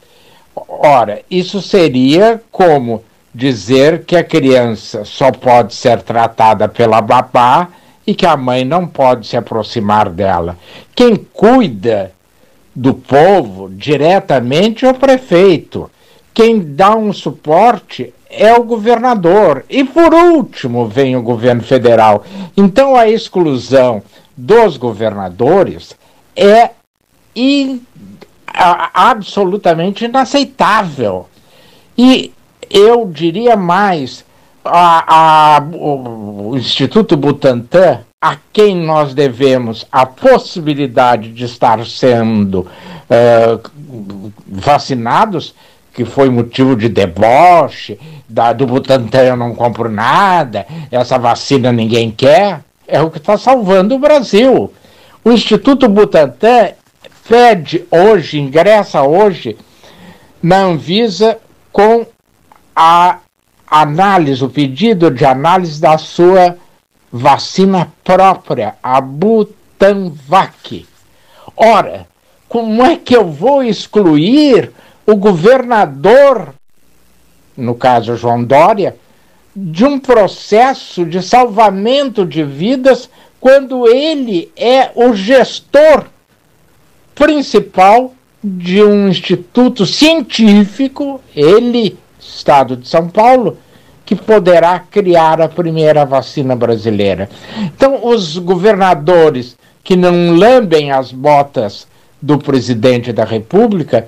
Ora, isso seria como dizer que a criança só pode ser tratada pela babá e que a mãe não pode se aproximar dela. Quem cuida do povo diretamente é o prefeito. Quem dá um suporte é o governador. E por último vem o governo federal. Então a exclusão dos governadores é in, a, absolutamente inaceitável. E eu diria mais, a, a, o, Instituto Butantan, a quem nós devemos a possibilidade de estar sendo uh, vacinados, que foi motivo de deboche, da, do Butantan eu não compro nada, essa vacina ninguém quer, é o que está salvando o Brasil. O Instituto Butantan pede hoje, ingressa hoje na Anvisa com a análise, o pedido de análise da sua vacina própria, a Butanvac. Ora, como é que eu vou excluir o governador, no caso João Dória, de um processo de salvamento de vidas quando ele é o gestor principal de um instituto científico, ele, Estado de São Paulo, que poderá criar a primeira vacina brasileira. Então, os governadores que não lambem as botas do presidente da República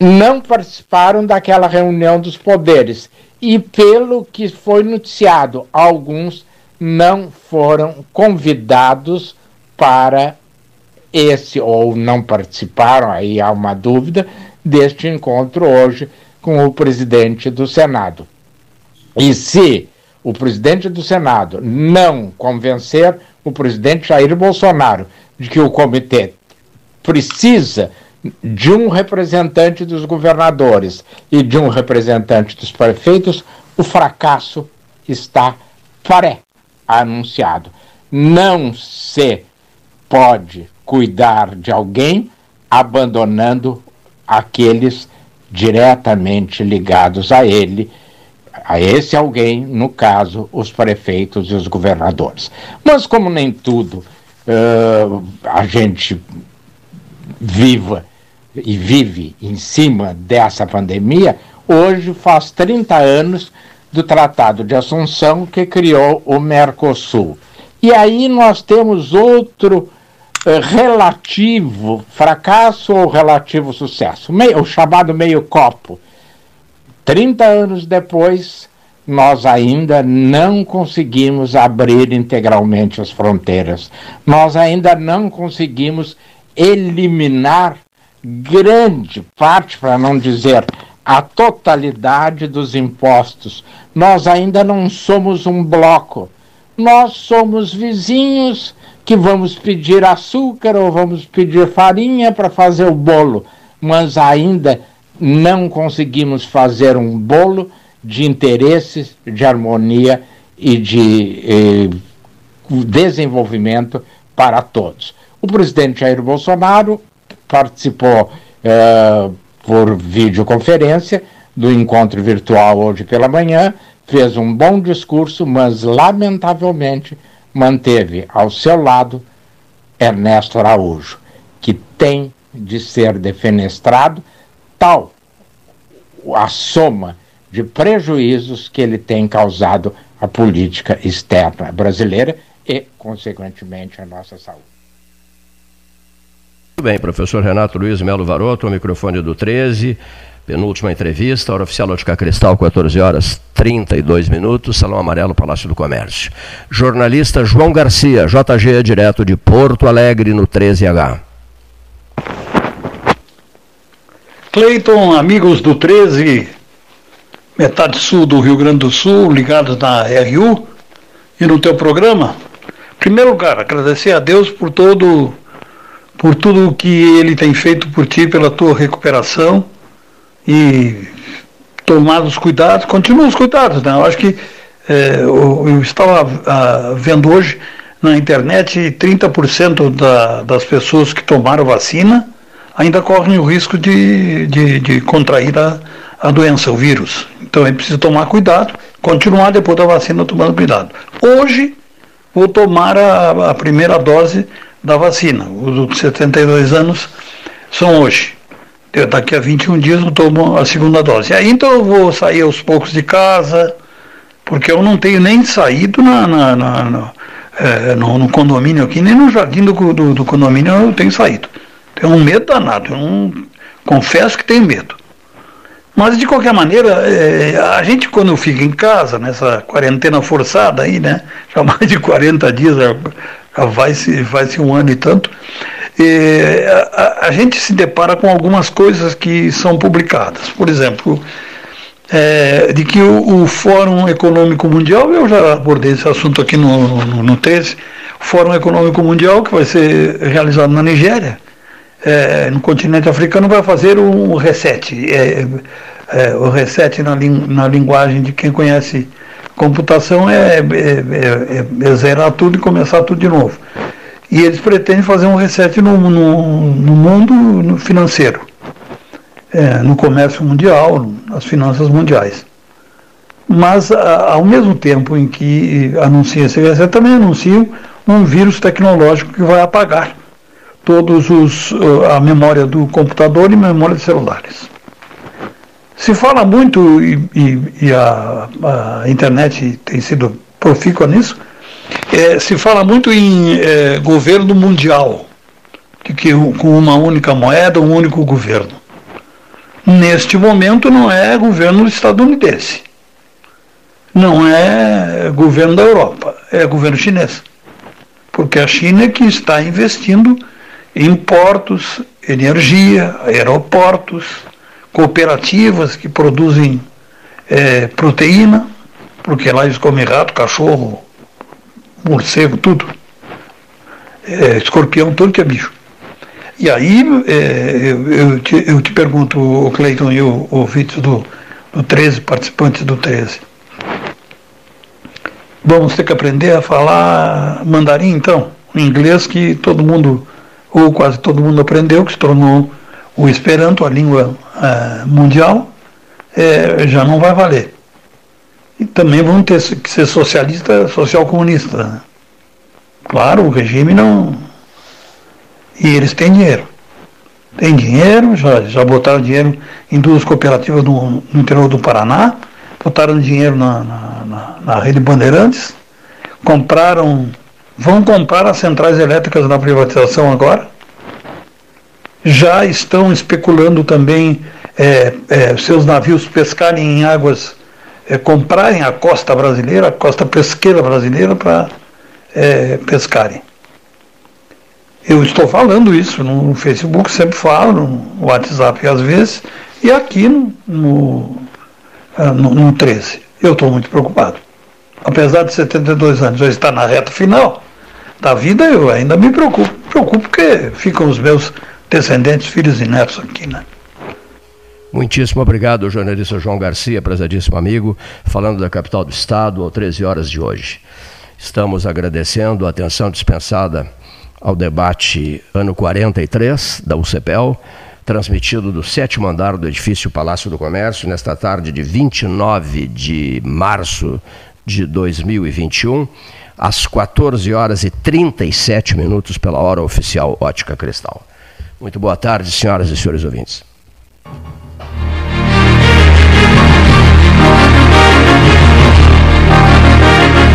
não participaram daquela reunião dos poderes. E, pelo que foi noticiado, alguns não foram convidados para esse, ou não participaram, aí há uma dúvida, deste encontro hoje com o presidente do Senado. E se o presidente do Senado não convencer o presidente Jair Bolsonaro de que o comitê precisa de um representante dos governadores e de um representante dos prefeitos, o fracasso está pré-anunciado. Não se pode cuidar de alguém abandonando aqueles diretamente ligados a ele, a esse alguém, no caso, os prefeitos e os governadores. Mas, como nem tudo uh, a gente viva e vive em cima dessa pandemia, hoje faz 30 anos do Tratado de Assunção que criou o Mercosul. E aí nós temos outro uh, relativo fracasso ou relativo sucesso, o chamado meio copo. 30 anos depois, nós ainda não conseguimos abrir integralmente as fronteiras. Nós ainda não conseguimos eliminar grande parte, para não dizer a totalidade dos impostos. Nós ainda não somos um bloco. Nós somos vizinhos que vamos pedir açúcar ou vamos pedir farinha para fazer o bolo, mas ainda não conseguimos fazer um bolo de interesses, de harmonia e de eh, desenvolvimento para todos. O presidente Jair Bolsonaro participou eh, por videoconferência do encontro virtual hoje pela manhã, fez um bom discurso, mas lamentavelmente manteve ao seu lado Ernesto Araújo, que tem de ser defenestrado tal a soma de prejuízos que ele tem causado à política externa brasileira e, consequentemente, à nossa saúde. Muito bem, professor Renato Luiz Melo Varoto, o microfone do 13, penúltima entrevista, hora oficial Ótica Cristal, 14 horas 32 minutos, Salão Amarelo, Palácio do Comércio. Jornalista João Garcia, JG, direto de Porto Alegre, no 13H. Cleiton, amigos do 13, metade sul do Rio Grande do Sul, ligados na RU e no teu programa. Em primeiro lugar, agradecer a Deus por todo por tudo que ele tem feito por ti, pela tua recuperação e tomar os cuidados, continua os cuidados, né? Eu acho que é, eu, eu, estava a, vendo hoje na internet 30% da, das pessoas que tomaram vacina ainda correm o risco de, de, de contrair a, a doença, o vírus. Então é preciso tomar cuidado, continuar depois da vacina tomando cuidado. Hoje vou tomar a, a primeira dose da vacina. Os de 72 anos são hoje. Eu, daqui a 21 dias eu tomo a segunda dose. Aí então eu vou sair aos poucos de casa, porque eu não tenho nem saído na, na, na, na é, no, no, condomínio aqui, nem no jardim do, do, do condomínio eu tenho saído. Tenho um medo danado. Eu não, confesso que tenho medo. Mas de qualquer maneira, é, a gente quando fica em casa, nessa quarentena forçada aí, né? Já mais de 40 dias, vai-se vai -se um ano e tanto, é, a, a, gente se depara com algumas coisas que são publicadas. Por exemplo, é, de que o, o, Fórum Econômico Mundial, eu já abordei esse assunto aqui no, no, no 13, o Fórum Econômico Mundial, que vai ser realizado na Nigéria, é, no continente africano vai fazer um reset. É, é, o reset na, na linguagem de quem conhece computação é, é, é, é, zerar tudo e começar tudo de novo. E eles pretendem fazer um reset no, no, no mundo financeiro. é, no comércio mundial, nas finanças mundiais. Mas, a, ao mesmo tempo em que anuncia esse também anunciam um vírus tecnológico que vai apagar todos os a memória do computador e memória de celulares. Se fala muito, e, e, e a, a, internet tem sido profícua nisso, é, se fala muito em é, governo mundial, que, que com uma única moeda, um único governo. Neste momento não é governo estadunidense, não é governo da Europa, é governo chinês. Porque a China é que está investindo em portos, energia, aeroportos, cooperativas que produzem é, proteína, porque lá eles comem rato, cachorro, morcego, tudo. É, escorpião, tudo que é bicho. E aí é, eu, eu, te, eu, te, pergunto, o Cleiton e o, o Vítor do, do 13, participantes do 13. Vamos ter que aprender a falar mandarim então, inglês que todo mundo, ou quase todo mundo aprendeu, que se tornou o Esperanto, a língua é, mundial, é, já não vai valer. E também vão ter que ser socialista, social-comunista. Né? Claro, o regime não. E eles têm dinheiro. Tem dinheiro, já, já botaram dinheiro em duas cooperativas no, no interior do Paraná, botaram dinheiro na, na, na, na rede Bandeirantes, compraram, vão comprar as centrais elétricas na privatização agora, já estão especulando também é, é, seus navios pescarem em águas, é, comprarem a costa brasileira, a costa pesqueira brasileira para é, pescarem. Eu estou falando isso no Facebook, sempre falo, no WhatsApp às vezes, e aqui no, no, é, no, no 13. Eu estou muito preocupado. Apesar de 72 anos eu estar na reta final da vida, eu ainda me preocupo. Preocupo porque ficam os meus descendentes, filhos e netos aqui, né? Muitíssimo obrigado, jornalista João Garcia, prezadíssimo amigo, falando da capital do estado, às 13 horas de hoje. Estamos agradecendo a atenção dispensada ao debate ano 43 da UCPEL, transmitido do sétimo andar do edifício Palácio do Comércio, nesta tarde de 29 de março de 2021, às 14 horas e 37 minutos pela hora oficial Ótica Cristal. Muito boa tarde, senhoras e senhores ouvintes.